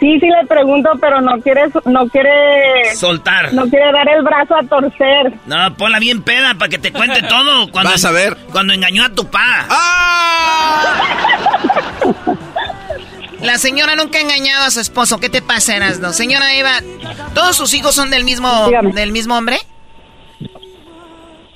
Sí, sí le pregunto, pero no quiere, no quiere... Soltar. No quiere dar el brazo a torcer. No, ponla bien peda para que te cuente todo. Cuando, Vas a ver. Cuando engañó a tu pa. ¡Ah! La señora nunca ha engañado a su esposo. ¿Qué te pasa, Erasno? Señora Eva, ¿todos sus hijos son del mismo, del mismo hombre?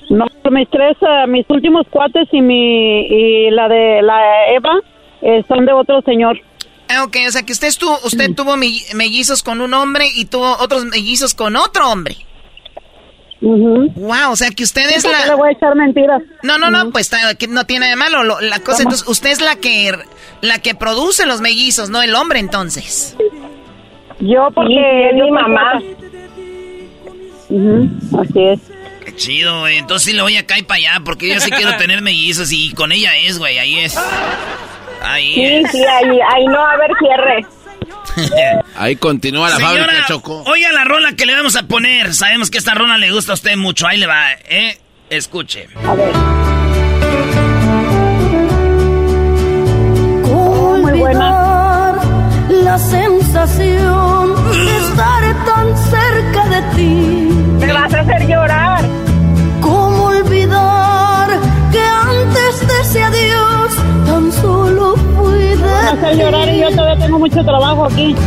No, mis tres, eh, mis últimos cuates y mi y la de la Eva eh, son de otro señor. Ah, ok, o sea que usted, estuvo, usted tuvo me- mellizos con un hombre y tuvo otros mellizos con otro hombre. Wow, o sea que usted es la... le voy a echar mentiras. No, no, no, pues está- que no tiene de malo. Lo- la cosa, ¿Cómo? entonces, usted es la que la que produce los mellizos, no el hombre, entonces. Yo porque Sí, es mi mamá. Ujú, así es. Qué chido, güey. Entonces sí le voy acá y para allá porque yo sí quiero tener mellizos y con ella es, güey. Ahí es. Ahí Sí, es. sí, ahí, ahí no va a haber cierre. Ahí continúa la Señora, fábrica, Choco. oiga la rola que le vamos a poner. Sabemos que esta rola le gusta a usted mucho. Ahí le va, ¿eh? Escuche. A ver. muy buena. La sensación de estar tan cerca de ti. Me vas a hacer llorar. Hace llorar y yo todavía tengo mucho trabajo aquí.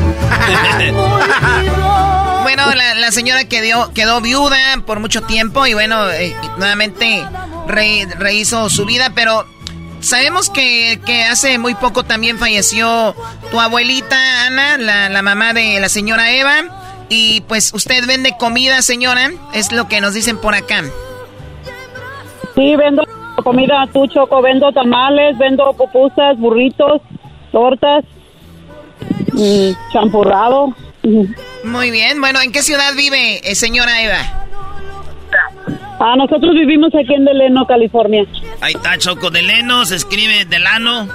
Bueno, la, la señora quedó, quedó viuda por mucho tiempo y bueno, eh, nuevamente re- rehizo su vida, pero sabemos que, que hace muy poco también falleció tu abuelita Ana, la, la mamá de la señora Eva, y pues usted vende comida, señora, es lo que nos dicen por acá. Sí, vendo comida, tú, Choco. Vendo tamales, vendo pupusas, burritos, tortas, champurrado. Muy bien, bueno, ¿en qué ciudad vive, eh, señora Eva? Ah, nosotros vivimos aquí en Deleno, California. Ahí está Choco Deleno, se escribe Delano,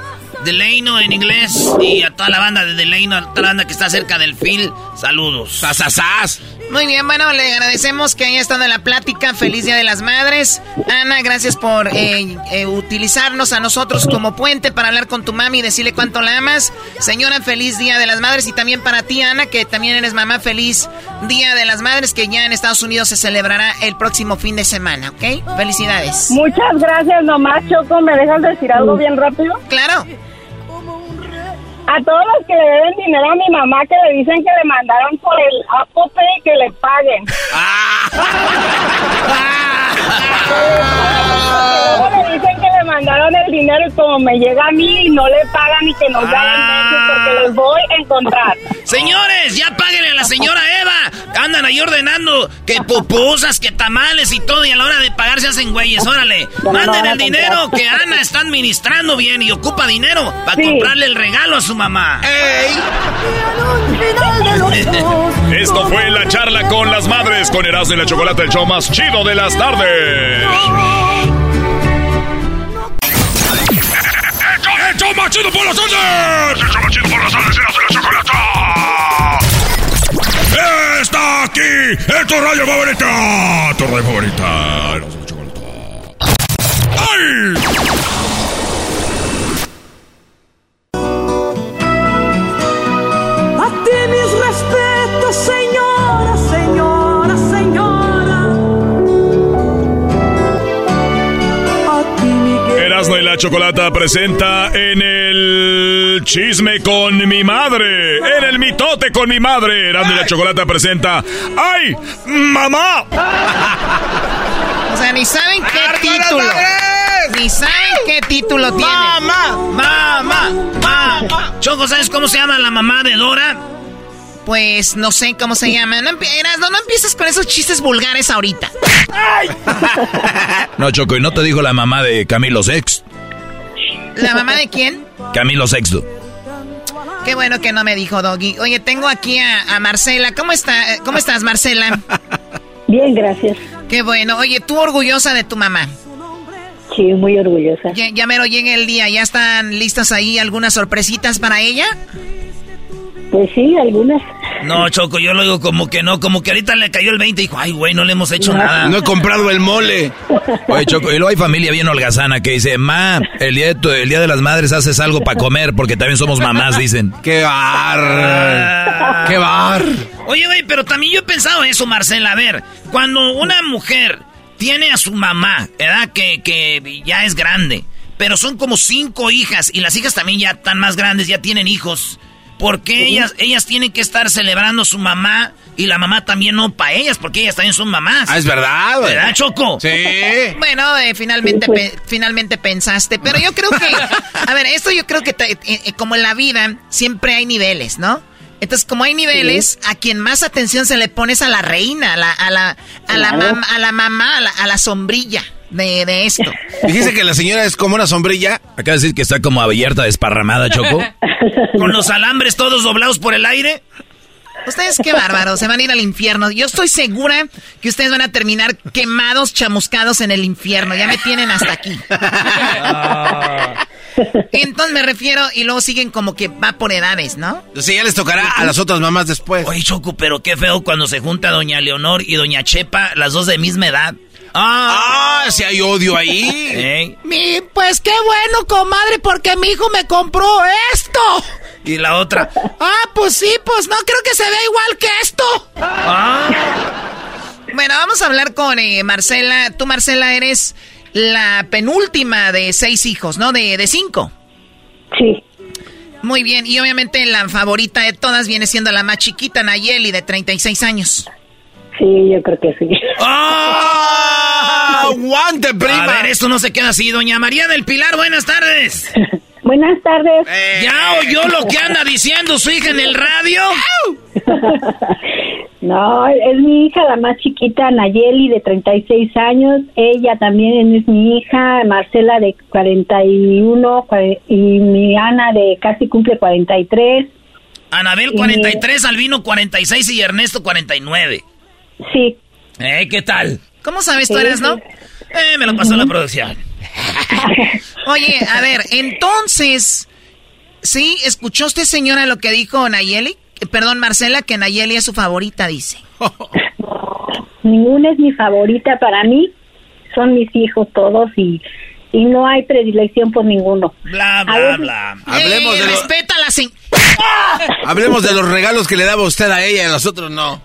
Delano en inglés. Y a toda la banda de Delano, a toda la banda que está cerca del Phil, saludos. ¡Sasasas! Muy bien, bueno, le agradecemos que haya estado en la plática. Feliz Día de las Madres. Ana, gracias por eh, eh, utilizarnos a nosotros como puente para hablar con tu mami y decirle cuánto la amas. Señora, feliz Día de las Madres. Y también para ti, Ana, que también eres mamá, feliz Día de las Madres, que ya en Estados Unidos se celebrará el próximo fin de semana, ¿ok? Felicidades. Muchas gracias, nomás, Choco. ¿Me dejas decir algo bien rápido? Claro. A todos los que le deben dinero a mi mamá que le dicen que le mandaron por el Apple Pay que le paguen. Luego le dicen que le mandaron el dinero y como me llega a mí no le pagan y que nos dan meses porque los voy a encontrar. Señores, ya páguenle a la señora Eva. Andan ahí ordenando que pupusas, que tamales y todo. Y a la hora de pagar se hacen güeyes. Órale, manden el dinero que Ana está administrando bien y ocupa dinero para Sí. comprarle el regalo a su mamá. Esto fue la charla con las madres con Erasmo y la Chocolate, el show más chido de las tardes. ¡El show más chido por las tardes! ¡El show más chido por las tardes, Erasmo y la Chocolata! ¡Está aquí! ¡Es tu radio favorita! ¡Tu radio favorita! ¡Ay! Erasmo y la Chocolata presenta en el chisme con mi madre, en el mitote con mi madre. Erasmo y la Chocolata presenta ¡Ay, mamá! O sea, ni saben qué título. Ni saben qué título tiene. ¡Mamá! ¡Mamá! ¡Mamá! Choco, ¿sabes cómo se llama la mamá de Dora? Pues no sé cómo se llama. No, Erasmo, no empieces con esos chistes vulgares ahorita. No, Choco, y no te dijo la mamá de Camilo Sex. ¿La mamá de quién? Camilo Sexto. Qué bueno que no me dijo Doggy. Oye, tengo aquí a, a Marcela. ¿Cómo está? ¿Cómo estás, Marcela? Bien, gracias. Qué bueno. Oye, ¿tú orgullosa de tu mamá? Sí, muy orgullosa. Ya, ya mero llega el día. ¿Ya están listas ahí algunas sorpresitas para ella? Pues sí, algunas. No, Choco, yo lo digo como que no, como que ahorita le cayó el 20 y dijo, ay, güey, no le hemos hecho nada. No he comprado el mole. Oye, Choco, y luego hay familia bien holgazana que dice, ma, el día de, el día de las madres haces algo para comer porque también somos mamás, dicen. ¡Qué bar! ¡Qué bar! Oye, güey, pero también yo he pensado eso, Marcela. A ver, cuando una mujer tiene a su mamá, ¿verdad? Que, que ya es grande, pero son como cinco hijas y las hijas también ya están más grandes, ya tienen hijos. ¿Por qué ellas, ellas tienen que estar celebrando su mamá y la mamá también no para ellas? Porque ellas también son mamás. Ah, es verdad, ¿Verdad, Choco? Sí. Bueno, eh, finalmente, finalmente pensaste. Pero yo creo que, a ver, esto yo creo que eh, eh, como en la vida siempre hay niveles, ¿no? Entonces, como hay niveles, a quien más atención se le pone es a la reina, a la, a la, a la, a la mamá, a la, sombrilla de, de, esto. Dijiste que la señora es como una sombrilla. Acaba de decir que está como abierta, desparramada, Choco. Con los alambres todos doblados por el aire. Ustedes qué bárbaros, se van a ir al infierno. Yo estoy segura que ustedes van a terminar quemados, chamuscados en el infierno. Ya me tienen hasta aquí. Entonces me refiero, y luego siguen como que va por edades, ¿no? Sí, ya les tocará a las otras mamás después. Oye, Choco, pero qué feo cuando se junta Doña Leonor y Doña Chepa, las dos de misma edad. Ah, si hay odio ahí. Mi, pues qué bueno, comadre, porque mi hijo me compró esto. Y la otra. Ah, pues sí, pues no creo que se vea igual que esto. Ah. Bueno, vamos a hablar con eh, Marcela. Tú, Marcela, eres la penúltima de seis hijos, ¿no? De, de cinco. Sí. Muy bien, y obviamente la favorita de todas viene siendo la más chiquita, Nayeli, de 36 años. Sí, yo creo que sí. ¡Ah! ¡Aguante, prima! A ver, esto no se queda así. Doña María del Pilar, buenas tardes. Buenas tardes. ¿Ya oyó lo que anda diciendo su hija en el radio? no, es mi hija, la más chiquita, Nayeli, de 36 años. Ella también es mi hija, Marcela, de 41, y mi Ana, de casi cumple 43. Anabel, 43, Albino, 46 y Ernesto, 49. Sí. ¿Eh? ¿Qué tal? ¿Cómo sabes tú eres, no? Eh, me lo pasó la producción. Oye, a ver, entonces, ¿sí? ¿Escuchó usted, señora, lo que dijo Nayeli? Perdón, Marcela, que Nayeli es su favorita, dice. Ninguna es mi favorita para mí. Son mis hijos todos y, y no hay predilección por ninguno. Bla, bla, bla. Hablemos de Hablemos de los regalos que le daba usted a ella y a nosotros no.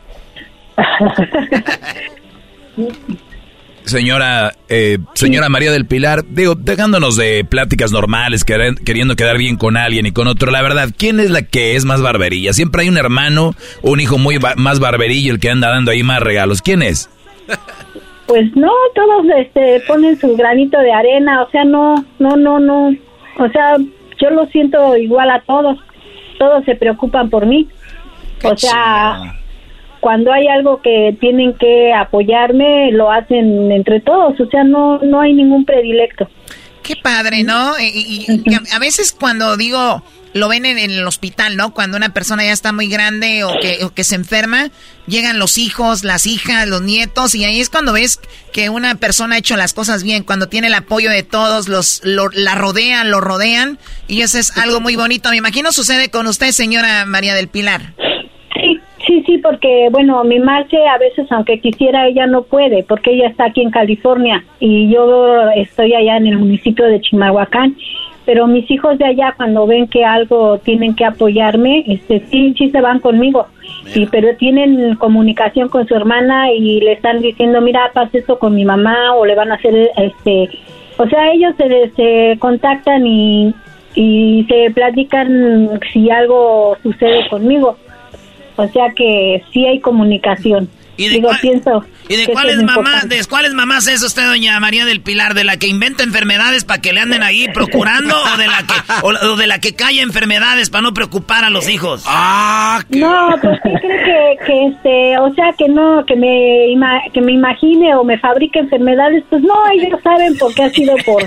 Señora, eh, señora María del Pilar, digo, dejándonos de pláticas normales, queriendo quedar bien con alguien y con otro, la verdad, ¿quién es la que es más barberilla? Siempre hay un hermano o un hijo muy más barberillo el que anda dando ahí más regalos. ¿Quién es? Pues no, todos este, ponen su granito de arena, o sea, no, no, no, no, o sea, yo lo siento igual a todos, todos se preocupan por mí, o sea cuando hay algo que tienen que apoyarme, lo hacen entre todos, o sea, no, no hay ningún predilecto. Qué padre, ¿no? Y, a, veces cuando digo, lo ven en, el hospital, ¿no? Cuando una persona ya está muy grande o que, que se enferma, llegan los hijos, las hijas, los nietos, y ahí es cuando ves que una persona ha hecho las cosas bien, cuando tiene el apoyo de todos, los la rodean, lo rodean, y eso es algo muy bonito. Me imagino sucede con usted, señora María del Pilar. Sí, sí, porque bueno, mi Marce a veces, aunque quisiera, ella no puede, porque ella está aquí en California y yo estoy allá en el municipio de Chimalhuacán. Pero mis hijos de allá, cuando ven que algo tienen que apoyarme, este, sí, sí se van conmigo. Y, pero tienen comunicación con su hermana y le están diciendo, mira, pasa esto con mi mamá o le van a hacer, este, o sea, ellos se, se contactan y, y se platican si algo sucede conmigo. O sea que sí hay comunicación. ¿Y de, pienso ¿y de cuáles mamás, de cuáles mamás es usted, doña María del Pilar? ¿De la que inventa enfermedades para que le anden ahí procurando o de la que o, de la que calla enfermedades para no preocupar a los hijos? Ah, no, pues sí cree que, este, o sea, que no, que me que me imagine o me fabrique enfermedades, pues no, ellos saben por qué ha sido por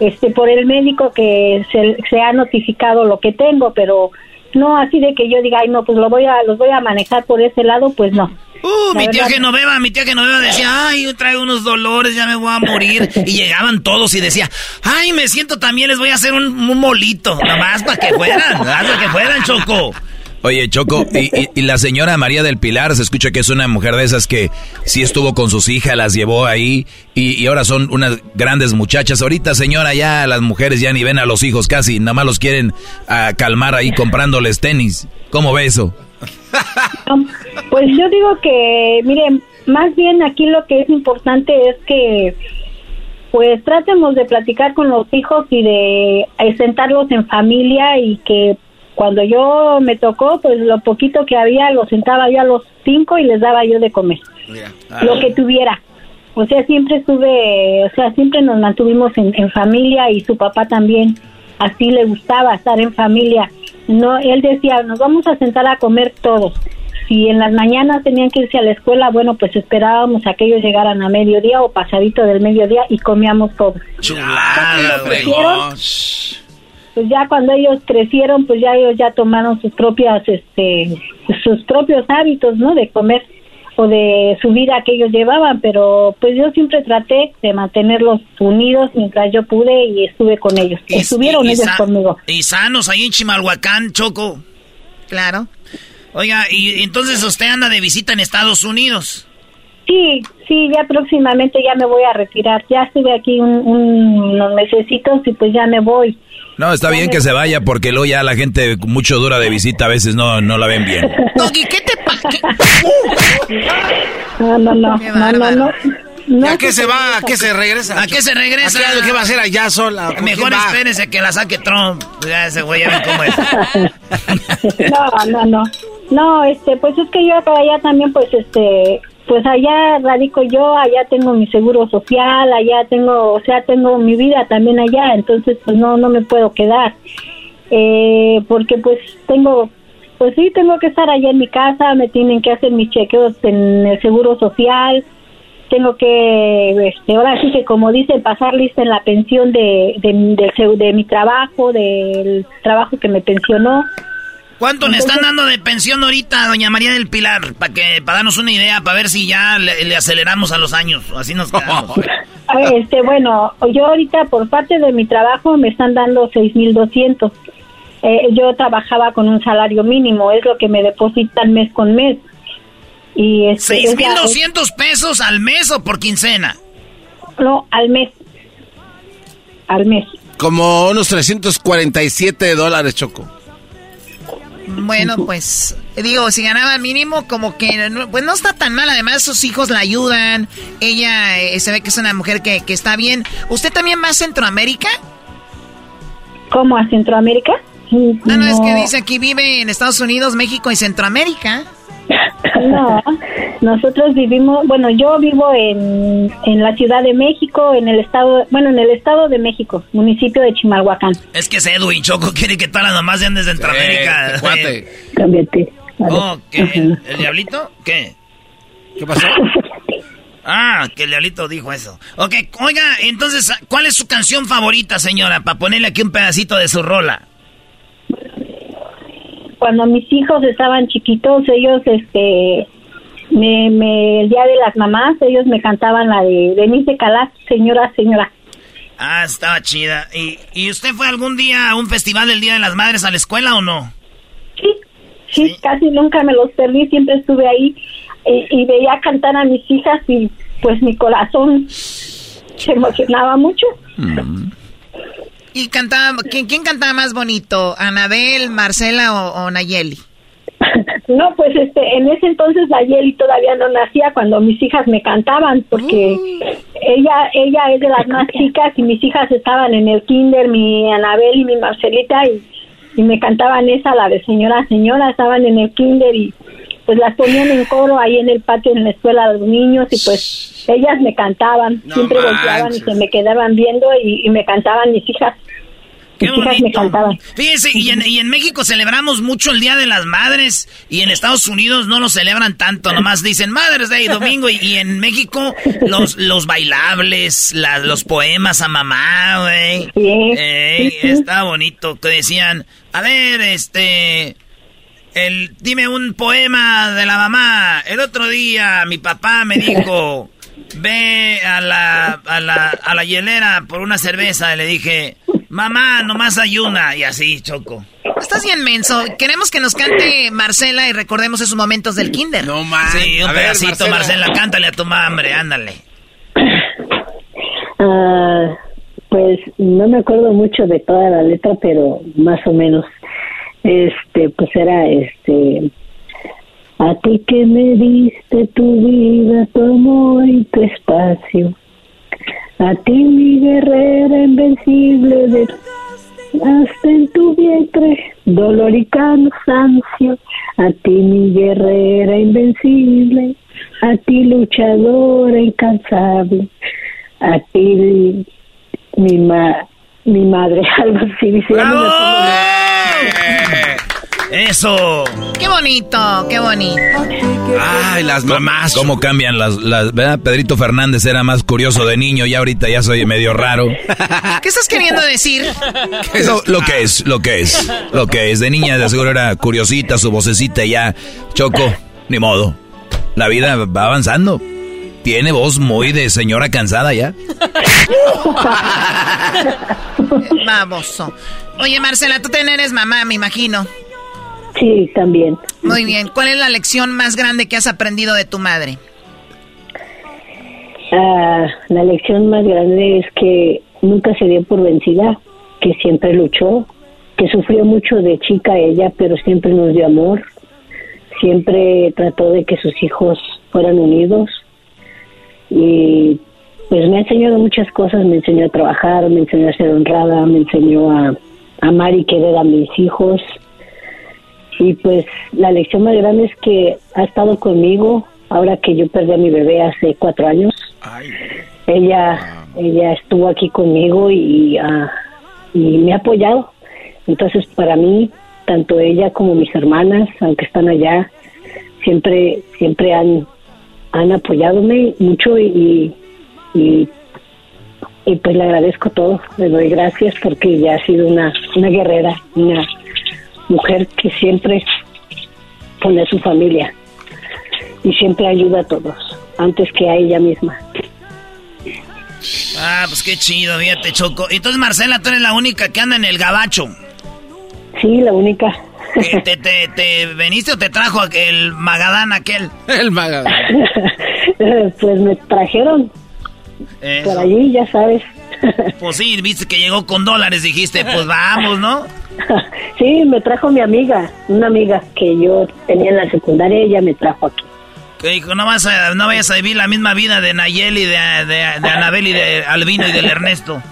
este por el médico que se, se ha notificado lo que tengo, pero no así de que yo diga, ay, no, pues lo voy a, los voy a manejar por ese lado, pues no. Uh, mi tía Genoveva, mi tía Genoveva decía, ay, yo traigo unos dolores, ya me voy a morir. Y llegaban todos y decía, ay, me siento también, les voy a hacer un, molito, nomás para que fueran, para que fueran, Choco. Oye, Choco, y, la señora María del Pilar se escucha que es una mujer de esas que sí estuvo con sus hijas, las llevó ahí y, ahora son unas grandes muchachas. Ahorita, señora, ya las mujeres ya ni ven a los hijos casi, nada más los quieren uh, calmar ahí comprándoles tenis. ¿Cómo ve eso? Pues yo digo que, miren, más bien aquí lo que es importante es que pues tratemos de platicar con los hijos y de sentarlos en familia y que cuando yo me tocó, pues lo poquito que había lo sentaba yo a los cinco y les daba yo de comer, lo que tuviera. O sea, siempre estuve, o sea, siempre nos mantuvimos en, en familia y su papá también, así le gustaba estar en familia. No, él decía, nos vamos a sentar a comer todos si en las mañanas tenían que irse a la escuela, bueno, pues esperábamos a que ellos llegaran a mediodía o pasadito del mediodía y comíamos todos. Pues ya cuando ellos crecieron, pues ya ellos ya tomaron sus propias, este, sus propios hábitos, ¿no? De comer o de su vida que ellos llevaban, pero pues yo siempre traté de mantenerlos unidos mientras yo pude y estuve con ellos. Estuvieron ellos conmigo. Y sanos ahí en Chimalhuacán, Choco. Claro. Oiga, y entonces usted anda de visita en Estados Unidos. Sí, sí, ya próximamente ya me voy a retirar. Ya estuve aquí unos mesecitos y pues ya me voy. No, está bien que se vaya porque luego ya la gente mucho dura de visita a veces no, no la ven bien. Doggy, ¿qué te pasa? No, no, no, no, no, no. ¿A qué se va? ¿A qué se regresa? ¿A qué se regresa? ¿A qué, va a hacer allá sola? Mejor espérense que la saque Trump. Ya ese güey ya ven cómo es. no, no, no. No, este, pues es que yo para allá también, pues, este, pues allá radico yo, allá tengo mi seguro social, allá tengo, o sea, tengo mi vida también allá, entonces, pues no, no me puedo quedar, eh, porque pues tengo, pues sí, tengo que estar allá en mi casa, me tienen que hacer mis chequeos en el seguro social, tengo que, este, ahora sí que como dice, pasar lista en la pensión de, de, de mi trabajo, del trabajo que me pensionó, ¿Cuánto le están dando de pensión ahorita a doña María del Pilar? Para que para darnos una idea, para ver si ya le, aceleramos a los años. Así nos quedamos. este, bueno, yo ahorita por parte de mi trabajo me están dando 6,200. Eh, yo trabajaba con un salario mínimo, es lo que me depositan mes con mes. Y este, ¿6,200 pesos al mes o por quincena? No, al mes. Al mes. Como unos 347 dólares, Choco. Bueno, pues digo, si ganaba mínimo, como que pues no está tan mal. Además, sus hijos la ayudan. Ella eh, se ve que es una mujer que, que, está bien. ¿Usted también va a Centroamérica? ¿Cómo a Centroamérica? No, no, es que dice aquí vive en Estados Unidos, México y Centroamérica. No, nosotros vivimos, bueno, yo vivo en, en la Ciudad de México, en el estado, bueno, en el estado de México, municipio de Chimalhuacán. Es que ese Edwin Choco quiere que todas las mamás sean de Centroamérica. Sí, Cámbiate. Oh, ¿qué? ¿El, diablito? ¿Qué? ¿Qué pasó? Ah, que el diablito dijo eso. Ok, oiga, entonces, ¿cuál es su canción favorita, señora? Para ponerle aquí un pedacito de su rola cuando mis hijos estaban chiquitos, ellos, este, me, me, el día de las mamás, ellos me cantaban la de Denise Calas, señora, señora. Ah, estaba chida. ¿Y, ¿Y usted fue algún día a un festival del Día de las Madres a la escuela o no? Sí, sí, casi nunca me los perdí, siempre estuve ahí y, veía cantar a mis hijas y pues mi corazón se emocionaba mucho. Mm. ¿Y cantaba, ¿quién, quién cantaba más bonito? ¿Anabel, Marcela o, Nayeli? No, pues este, en ese entonces Nayeli todavía no nacía cuando mis hijas me cantaban, porque ella, ella es de las más chicas y mis hijas estaban en el kinder, mi Anabel y mi Marcelita, y, y me cantaban esa, la de señora, señora, estaban en el kinder y pues las ponían en coro ahí en el patio en la escuela de los niños y pues ellas me cantaban, siempre volteaban y se me quedaban viendo y, me cantaban mis hijas. Qué. Me cantaban. Fíjese, y en, y en, México celebramos mucho el Día de las Madres y en Estados Unidos no lo celebran tanto, nomás dicen Madres Day domingo y, en México los, los bailables, los poemas a mamá, güey. Sí, Está bonito, que decían, a ver, este, el, dime un poema de la mamá. El otro día mi papá me dijo, ve a la, a la, a la hielera por una cerveza. Y le dije, Mamá, nomás hay una. Y así, Choco. Estás bien menso. Queremos que nos cante Marcela y recordemos esos momentos del kinder. No más. Sí, un pedacito, Marcela. Cántale a tu madre, ándale. Ah, pues no me acuerdo mucho de toda la letra, pero más o menos. Este, pues era este. A ti que me diste tu vida, tu amor y tu espacio. A ti mi guerrera invencible de hasta en tu vientre, dolor y cansancio, a ti mi guerrera invencible, a ti luchadora incansable, a ti mi, ma mi madre, algo así diciendo. Eso. Qué bonito, qué bonito. Ay, las mamás. ¿Cómo cambian las, las, ¿verdad? Pedrito Fernández era más curioso de niño y ahorita ya soy medio raro. ¿Qué estás queriendo decir? Eso, lo que es, lo que es, lo que es. De niña de seguro era curiosita, su vocecita ya. Choco, ni modo. La vida va avanzando. Tiene voz muy de señora cansada ya. Vamos. Oye, Marcela, tú también eres mamá, me imagino. Sí, también. Muy bien. ¿Cuál es la lección más grande que has aprendido de tu madre? Ah, la lección más grande es que nunca se dio por vencida, que siempre luchó, que sufrió mucho de chica ella, pero siempre nos dio amor, siempre trató de que sus hijos fueran unidos y pues me ha enseñado muchas cosas, me enseñó a trabajar, me enseñó a ser honrada, me enseñó a amar y querer a mis hijos, y pues la lección más grande es que ha estado conmigo ahora que yo perdí a mi bebé hace cuatro años. Ella, ella estuvo aquí conmigo y, ah, y me ha apoyado. Entonces para mí, tanto ella como mis hermanas, aunque están allá, siempre, siempre han, han apoyadome mucho y, y, y pues le agradezco todo, le doy gracias porque ella ha sido una, una guerrera, una mujer que siempre pone a su familia y siempre ayuda a todos, antes que a ella misma. Ah, pues qué chido, fíjate, Choco. Entonces, Marcela, tú eres la única que anda en el gabacho. Sí, la única. ¿Te, te, te, veniste o te trajo el Magadán aquel? El Magadán. pues me trajeron. Por allí, ya sabes. pues sí, viste que llegó con dólares, dijiste, pues vamos, ¿no? sí, me trajo mi amiga, una amiga que yo tenía en la secundaria, ella me trajo aquí. Que dijo, no, vas a, no vayas a vivir la misma vida de Nayeli, de, de, Anabel y de Albino y del Ernesto.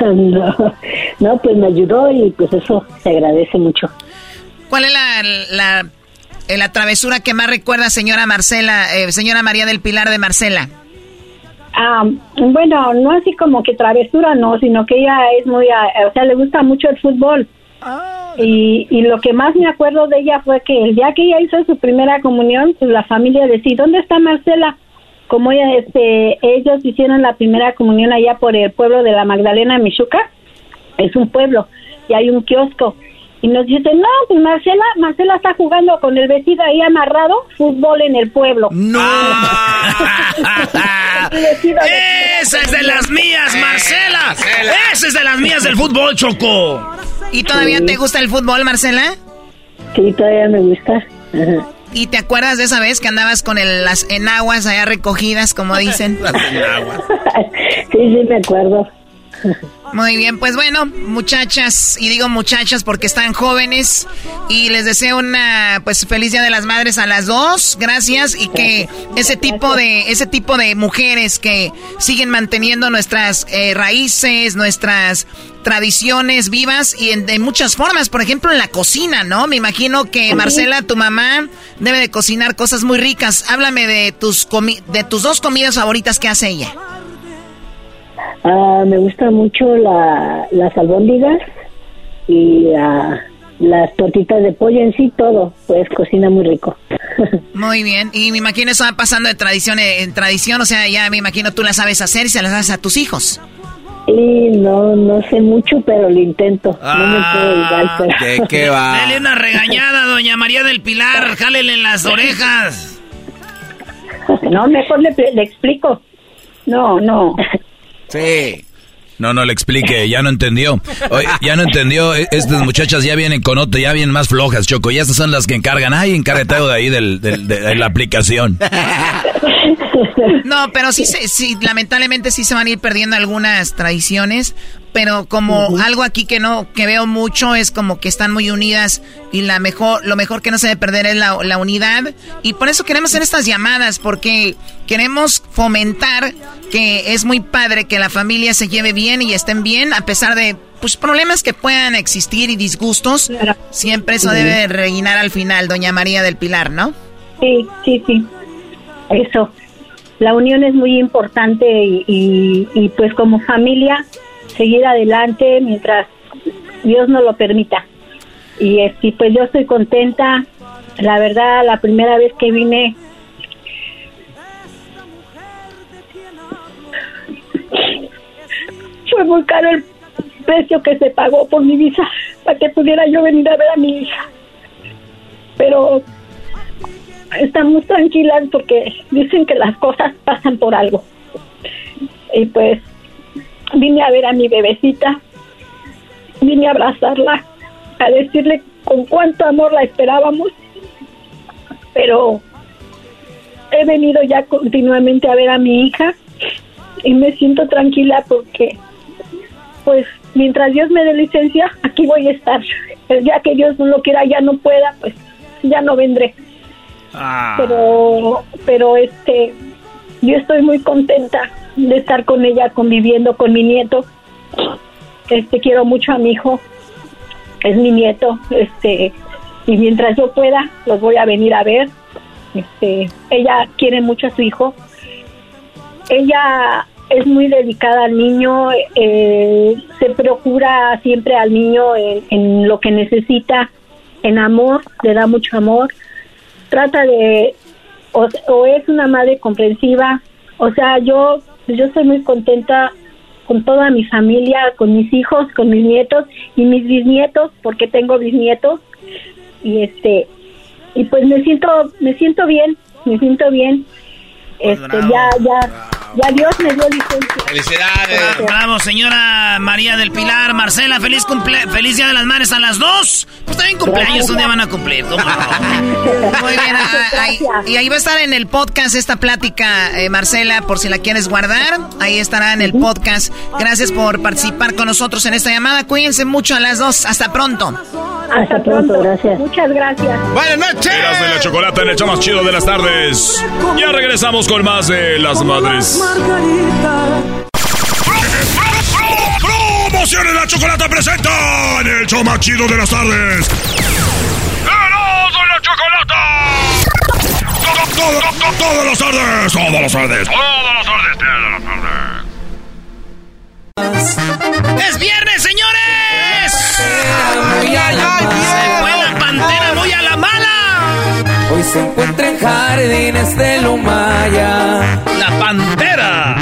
no, no, pues me ayudó y pues eso se agradece mucho. ¿Cuál es la, la, la travesura que más recuerda señora Marcela, eh, señora María del Pilar de Marcela? Ah, bueno, no así como que travesura, no, sino que ella es muy, ah, o sea, le gusta mucho el fútbol. Ah. Y, y lo que más me acuerdo de ella fue que el día que ella hizo su primera comunión, pues la familia decía, ¿dónde está Marcela? Como ella, este, ellos hicieron la primera comunión allá por el pueblo de la Magdalena, Michuca, es un pueblo, y hay un kiosco. Y nos dice, no, pues Marcela, Marcela está jugando con el vestido ahí amarrado, fútbol en el pueblo. ¡No! ¡Esa es de las mías, Marcela! ¡Esa es de las mías del fútbol, Choco! ¿Y todavía te gusta el fútbol, Marcela? Sí, todavía me gusta. ¿Y te acuerdas de esa vez que andabas con el, las enaguas allá recogidas, como dicen? las enaguas. sí, sí, me acuerdo. Muy bien, pues bueno, muchachas, y digo muchachas porque están jóvenes, y les deseo una pues feliz Día de las Madres a las dos, gracias, y que ese tipo de, ese tipo de mujeres que siguen manteniendo nuestras eh, raíces, nuestras tradiciones vivas y en, de muchas formas, por ejemplo en la cocina, ¿no? Me imagino que Marcela, tu mamá, debe de cocinar cosas muy ricas. Háblame de tus, de tus dos comidas favoritas que hace ella. Ah, me gusta mucho la, las albóndigas y las tortitas de pollo en sí, todo. Pues cocina muy rico. Muy bien. Y me imagino eso va pasando de tradición en tradición. O sea, ya me imagino tú las sabes hacer y se las haces a tus hijos. Y no, no sé mucho, pero lo intento. no me puedo igual, pero... ¿Qué, qué va? Dale una regañada, doña María del Pilar. Jálele en las orejas. No, mejor le, le explico. No, no. Sí. No, no le explique, ya no entendió. ya no entendió. E, estas muchachas ya vienen con otro, ya vienen más flojas, Choco. Ya estas son las que encargan. Ay, encarretado de ahí del, de la aplicación. No, pero sí, sí, lamentablemente sí se van a ir perdiendo algunas tradiciones pero como algo aquí que no que veo mucho es como que están muy unidas y la mejor lo mejor que no se debe perder es la, la, unidad. Y por eso queremos hacer estas llamadas porque queremos fomentar que es muy padre que la familia se lleve bien y estén bien a pesar de pues problemas que puedan existir y disgustos. Siempre eso debe reinar al final doña María del Pilar no sí sí sí. Eso. La unión es muy importante y, y pues como familia seguir adelante mientras Dios nos lo permita. Y, este, pues yo estoy contenta. La verdad, la primera vez que vine, fue muy caro el precio que se pagó por mi visa para que pudiera yo venir a ver a mi hija. Pero estamos tranquilas porque dicen que las cosas pasan por algo. Y pues vine a ver a mi bebecita, vine a abrazarla, a decirle con cuánto amor la esperábamos, pero he venido ya continuamente a ver a mi hija y me siento tranquila porque pues mientras Dios me dé licencia, aquí voy a estar. El día que Dios no lo quiera, ya no pueda, pues ya no vendré. Ah. Pero, pero este, yo estoy muy contenta de estar con ella conviviendo con mi nieto. Este quiero mucho a mi hijo, es mi nieto, este y mientras yo pueda los voy a venir a ver. Este, ella quiere mucho a su hijo. Ella es muy dedicada al niño, eh, se procura siempre al niño en, lo que necesita, en amor, le da mucho amor. Trata de, o es una madre comprensiva, o sea, yo yo estoy muy contenta con toda mi familia, con mis hijos, con mis nietos y mis bisnietos, porque tengo bisnietos. Y este y pues me siento me siento bien, me siento bien. Pues este ya ya ya Dios me dio licencia. Felicidades. Bravo, señora María del Pilar. Marcela, feliz cumple feliz Día de las Madres a las dos. Pues también cumpleaños, un día van a cumplir. Muy bien. Ah, y ahí va a estar en el podcast esta plática, eh, Marcela, por si la quieres guardar. Ahí estará en el podcast. Gracias por participar con nosotros en esta llamada. Cuídense mucho a las dos. Hasta pronto. Hasta pronto, gracias. Muchas gracias. Buenas noches. De la chocolate en el más chido de las tardes. Ya regresamos con más de las madres. Promociones la chocolate presenta en el show chido de las tardes. ¡Eras de la chocolate! Todo, todo, todo, todas las tardes, todas las tardes, todas las tardes, todas las tardes. ¡Es viernes, señores! Se fue la se encuentra en jardines de Lumaya. La pantera.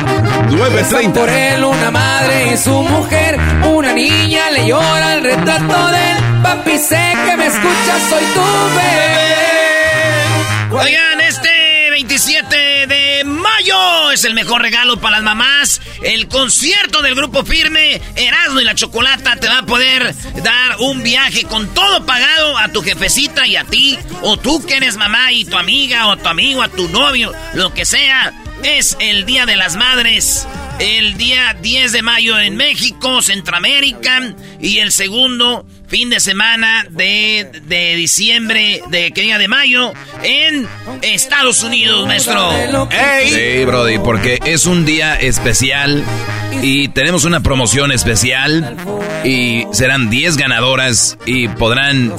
9.30. Por él una madre y su mujer. Una niña le llora el retrato del papi. Sé que me escuchas, soy tu bebé. Es el mejor regalo para las mamás. El concierto del grupo firme Erasmo y la Chocolata te va a poder dar un viaje con todo pagado a tu jefecita y a ti. O tú que eres mamá y tu amiga o tu amigo, a tu novio, lo que sea. Es el Día de las Madres. El día 10 de mayo en México, Centroamérica. Y el segundo fin de semana de, de diciembre, de que día de mayo, en Estados Unidos, maestro. Sí, Brody, porque es un día especial y tenemos una promoción especial y serán 10 ganadoras y podrán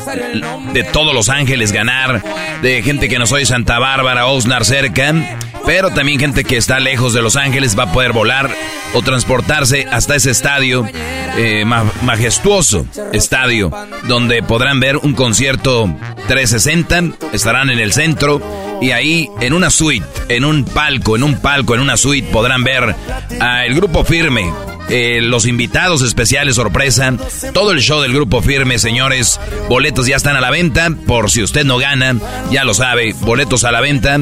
de todos los ángeles ganar, de gente que no soy Santa Bárbara, Osnar cerca, pero también gente que está lejos de Los Ángeles va a poder volar o transportarse hasta ese estadio eh, majestuoso estadio donde podrán ver un concierto 360, estarán en el centro y ahí en una suite, en un palco, en un palco, en una suite podrán ver al grupo firme eh, los invitados especiales sorpresa, todo el show del grupo firme, señores. Boletos ya están a la venta, por si usted no gana, ya lo sabe, boletos a la venta.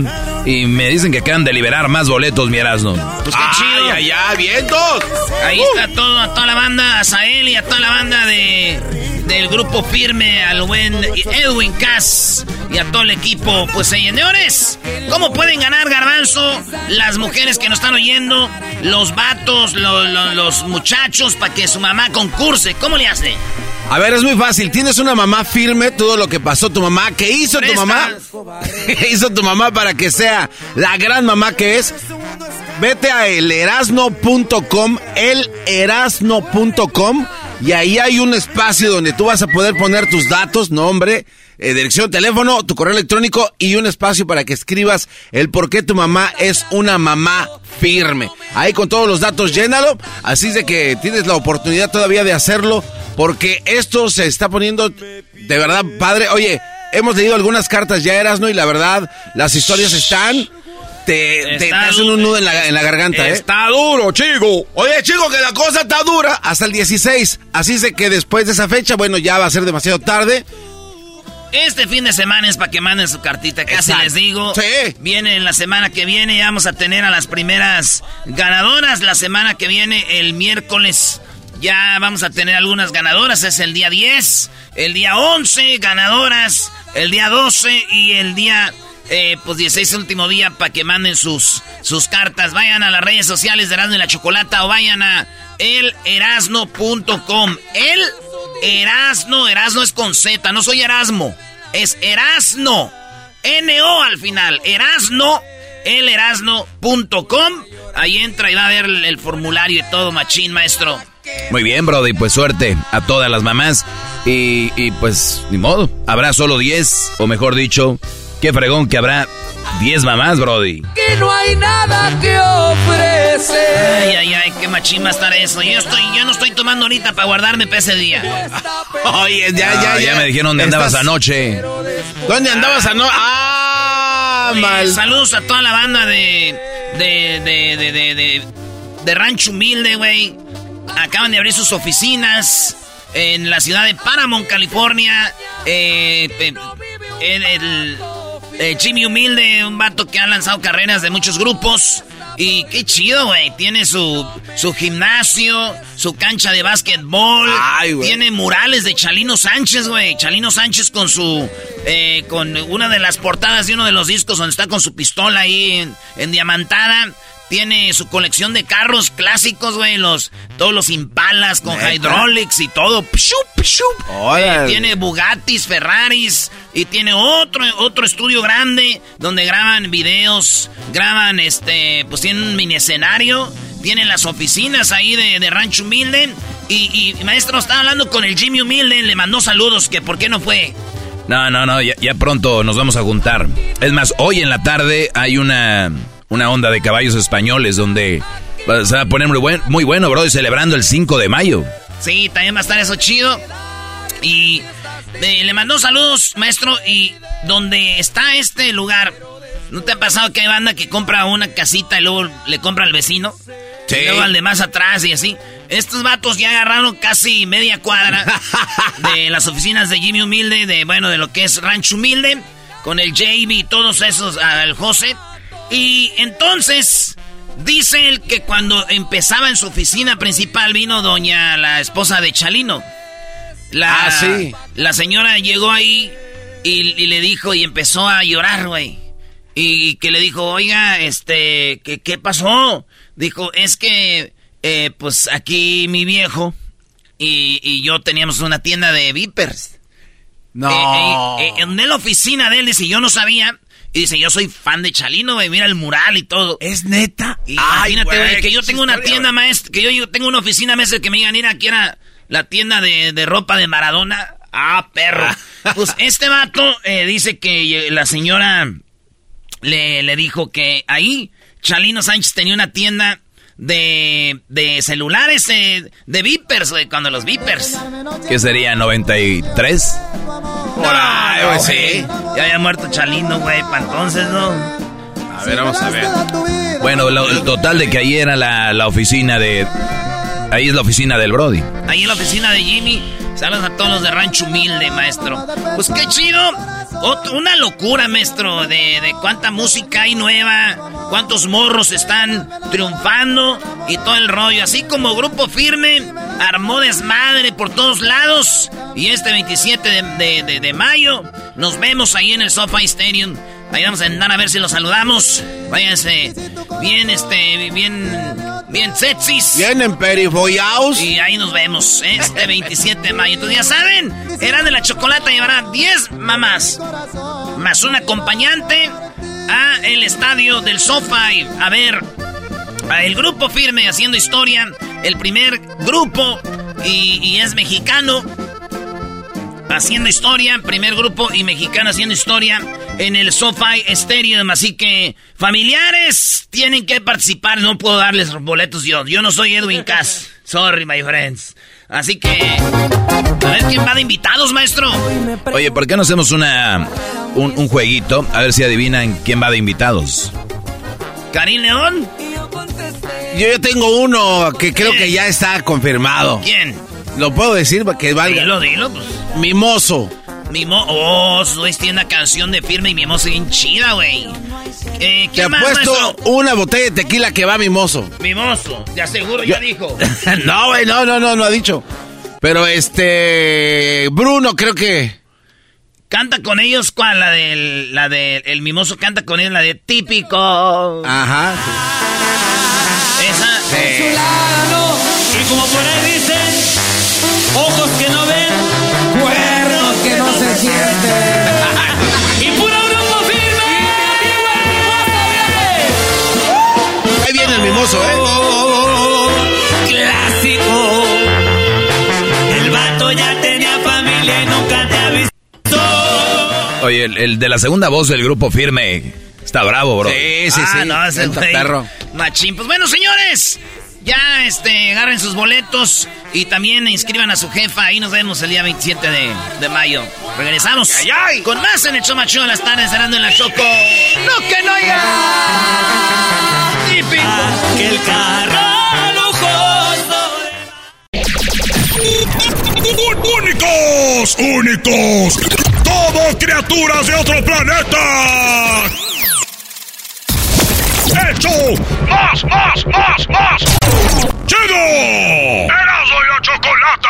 Y me dicen que acaban de liberar más boletos, mi Erasno. Pues qué chido. Ay, ay, vientos. Ahí está todo, a toda la banda, a Sael y a toda la banda de del grupo firme, al buen Edwin Cass y a todo el equipo. Pues señores, ¿cómo pueden ganar garbanzo las mujeres que nos están oyendo, los vatos, los muchachos, para que su mamá concurse? ¿Cómo le hace? A ver, es muy fácil. Tienes una mamá firme, todo lo que pasó tu mamá. ¿Qué hizo tu mamá? ¿Qué hizo tu mamá para que sea la gran mamá que es? Vete a elerasno.com, elerasno.com y ahí hay un espacio donde tú vas a poder poner tus datos, nombre, eh, dirección, teléfono, tu correo electrónico y un espacio para que escribas el por qué tu mamá es una mamá firme. Ahí con todos los datos llénalo, así de que tienes la oportunidad todavía de hacerlo porque esto se está poniendo de verdad padre. Oye, hemos leído algunas cartas ya eras, ¿no? Y la verdad, las historias están te, hacen un nudo en la, garganta, ¿eh? Está duro, chico. Oye, chico, que la cosa está dura hasta el 16. Así sé que después de esa fecha, bueno, ya va a ser demasiado tarde. Este fin de semana es para que manden su cartita, casi les digo. Sí. Viene la semana que viene, ya vamos a tener a las primeras ganadoras. La semana que viene, el miércoles, ya vamos a tener algunas ganadoras. Es el día 10, el día 11, ganadoras, el día 12 y el día eh, pues 16 último día para que manden sus, sus cartas. Vayan a las redes sociales de Erasmo y la Chocolata o vayan a elerasno.com. El Erasno, Erasno es con Z, no soy Erasmo, es Erasno. N-O al final, Erasno, elerasno.com. Ahí entra y va a ver el, formulario y todo, machín, maestro. Muy bien, Brody, pues suerte a todas las mamás. Y, y pues, ni modo, habrá solo 10, o mejor dicho, Qué fregón que habrá 10 mamás, Brody. Que no hay nada que ofrecer. Ay, ay, ay, qué machín va a estar eso. Yo, estoy, yo no estoy tomando ahorita para guardarme para ese día. Oye, ya, ya, ah, ya. Ya me dijeron dónde andabas anoche. ¿Dónde andabas anoche? Ah, mal. Saludos a toda la banda de. de. de. de. de, de, Rancho Humilde, güey. Acaban de abrir sus oficinas en la ciudad de Paramount, California. Eh, en el eh, Jimmy Humilde, un vato que ha lanzado carreras de muchos grupos. Y qué chido, güey. Tiene su, su gimnasio, su cancha de básquetbol. tiene murales de Chalino Sánchez, güey. Chalino Sánchez con su. Eh, con una de las portadas de uno de los discos donde está con su pistola ahí en diamantada. Tiene su colección de carros clásicos, güey. Los, todos los Impalas con hydraulics y todo. Eh, tiene Bugattis, Ferraris. Y tiene otro, otro estudio grande donde graban videos. Graban, este, pues tienen un mini escenario. Tienen las oficinas ahí de, Rancho Humilde. Y, maestro, estaba hablando con el Jimmy Humilde. Le mandó saludos. Que por qué no fue. No, no, no. ya pronto nos vamos a juntar. Es más, hoy en la tarde hay una una onda de caballos españoles donde se va a poner muy, buen, muy bueno, bro, y celebrando el 5 de mayo. Sí, también va a estar eso chido. Y eh, le mandó saludos, maestro, y donde está este lugar, ¿no te ha pasado que hay banda que compra una casita y luego le compra al vecino? Sí. Y luego al de más atrás y así. Estos vatos ya agarraron casi media cuadra de las oficinas de Jimmy Humilde, de bueno, de lo que es Rancho Humilde, con el JB y todos esos, al José. Y entonces, dice él que cuando empezaba en su oficina principal vino doña, la esposa de Chalino. La, ah, sí. La señora llegó ahí y, le dijo y empezó a llorar, güey. Y que le dijo, oiga, este, ¿qué, qué pasó? Dijo, es que, eh, pues aquí mi viejo y, yo teníamos una tienda de Vipers. No. Eh, eh, en la oficina de él, dice, yo no sabía y dice, yo soy fan de Chalino, güey, mira el mural y todo. ¿Es neta? imagínate, güey, que yo tengo una tienda, maestro, que yo, tengo una oficina, maestro, que me digan, mira, aquí era la tienda de, ropa de Maradona. Ah, perro. pues este vato eh, dice que la señora le, le dijo que ahí Chalino Sánchez tenía una tienda de, de celulares, eh, de Vipers, güey, cuando los Vipers. ¿Qué sería, 93? Por ahí, güey, sí. Ya había muerto Chalino, güey, para entonces, ¿no? A ver, vamos a ver. Bueno, el total de que ahí era la, la oficina de Ahí es la oficina del Brody. Ahí en la oficina de Jimmy. Saludos a todos los de Rancho Humilde, maestro. Pues qué chido. una locura, maestro, de, de cuánta música hay nueva, cuántos morros están triunfando y todo el rollo. Así como Grupo Firme armó desmadre por todos lados. Y este 27 de, de mayo nos vemos ahí en el SoFi Stadium. Ahí vamos a andar a ver si los saludamos. Váyanse bien, este, bien, bien sexys. Bien perifoyaos. Y ahí nos vemos, ¿eh? este 27 de mayo. Entonces ya saben, era de la chocolate llevará 10 mamás. Más un acompañante a el estadio del SoFi. A ver, a el grupo firme haciendo historia. El primer grupo y, y es mexicano haciendo historia, primer grupo y mexicano haciendo historia en el SoFi Stadium. Así que, familiares, tienen que participar. No puedo darles boletos yo. Yo no soy Edwin Cass. Sorry, my friends. Así que, a ver quién va de invitados, maestro. Oye, ¿por qué no hacemos una, un, jueguito? A ver si adivinan quién va de invitados. ¿Karim León? Yo, yo tengo uno que creo que ya está confirmado. ¿Quién? Lo puedo decir para que valga. Dilo, dilo, pues. Mimoso. Mimoso. Oh, tiene una canción de firme y Mimoso bien chida, güey. Eh, ¿qué Te ha puesto una botella de tequila que va Mimoso. Mimoso, te aseguro, ya dijo. no, güey, no, no, no, no ha dicho. Pero este. Bruno, creo que. Canta con ellos, ¿cuál? La del. La del. El mimoso canta con ellos, la de típico. Ajá. Esa. Sí. Y como por ahí El, de la segunda voz del grupo firme está bravo, bro. Sí, sí, ah, sí. No, ese perro. Machín. Pues bueno, señores. Ya, este, agarren sus boletos y también inscriban a su jefa. Ahí nos vemos el día 27 de, mayo. Regresamos con más en el show macho de las tardes, cerrando en la Choco. ¡No que no haya! Que el carro lujoso. ¡Únicos! ¡Únicos! ¡Todos criaturas de otro planeta! ¡Hecho! ¡Más, más, más, más! ¡Chido! ¡Erasmo y la Chocolata!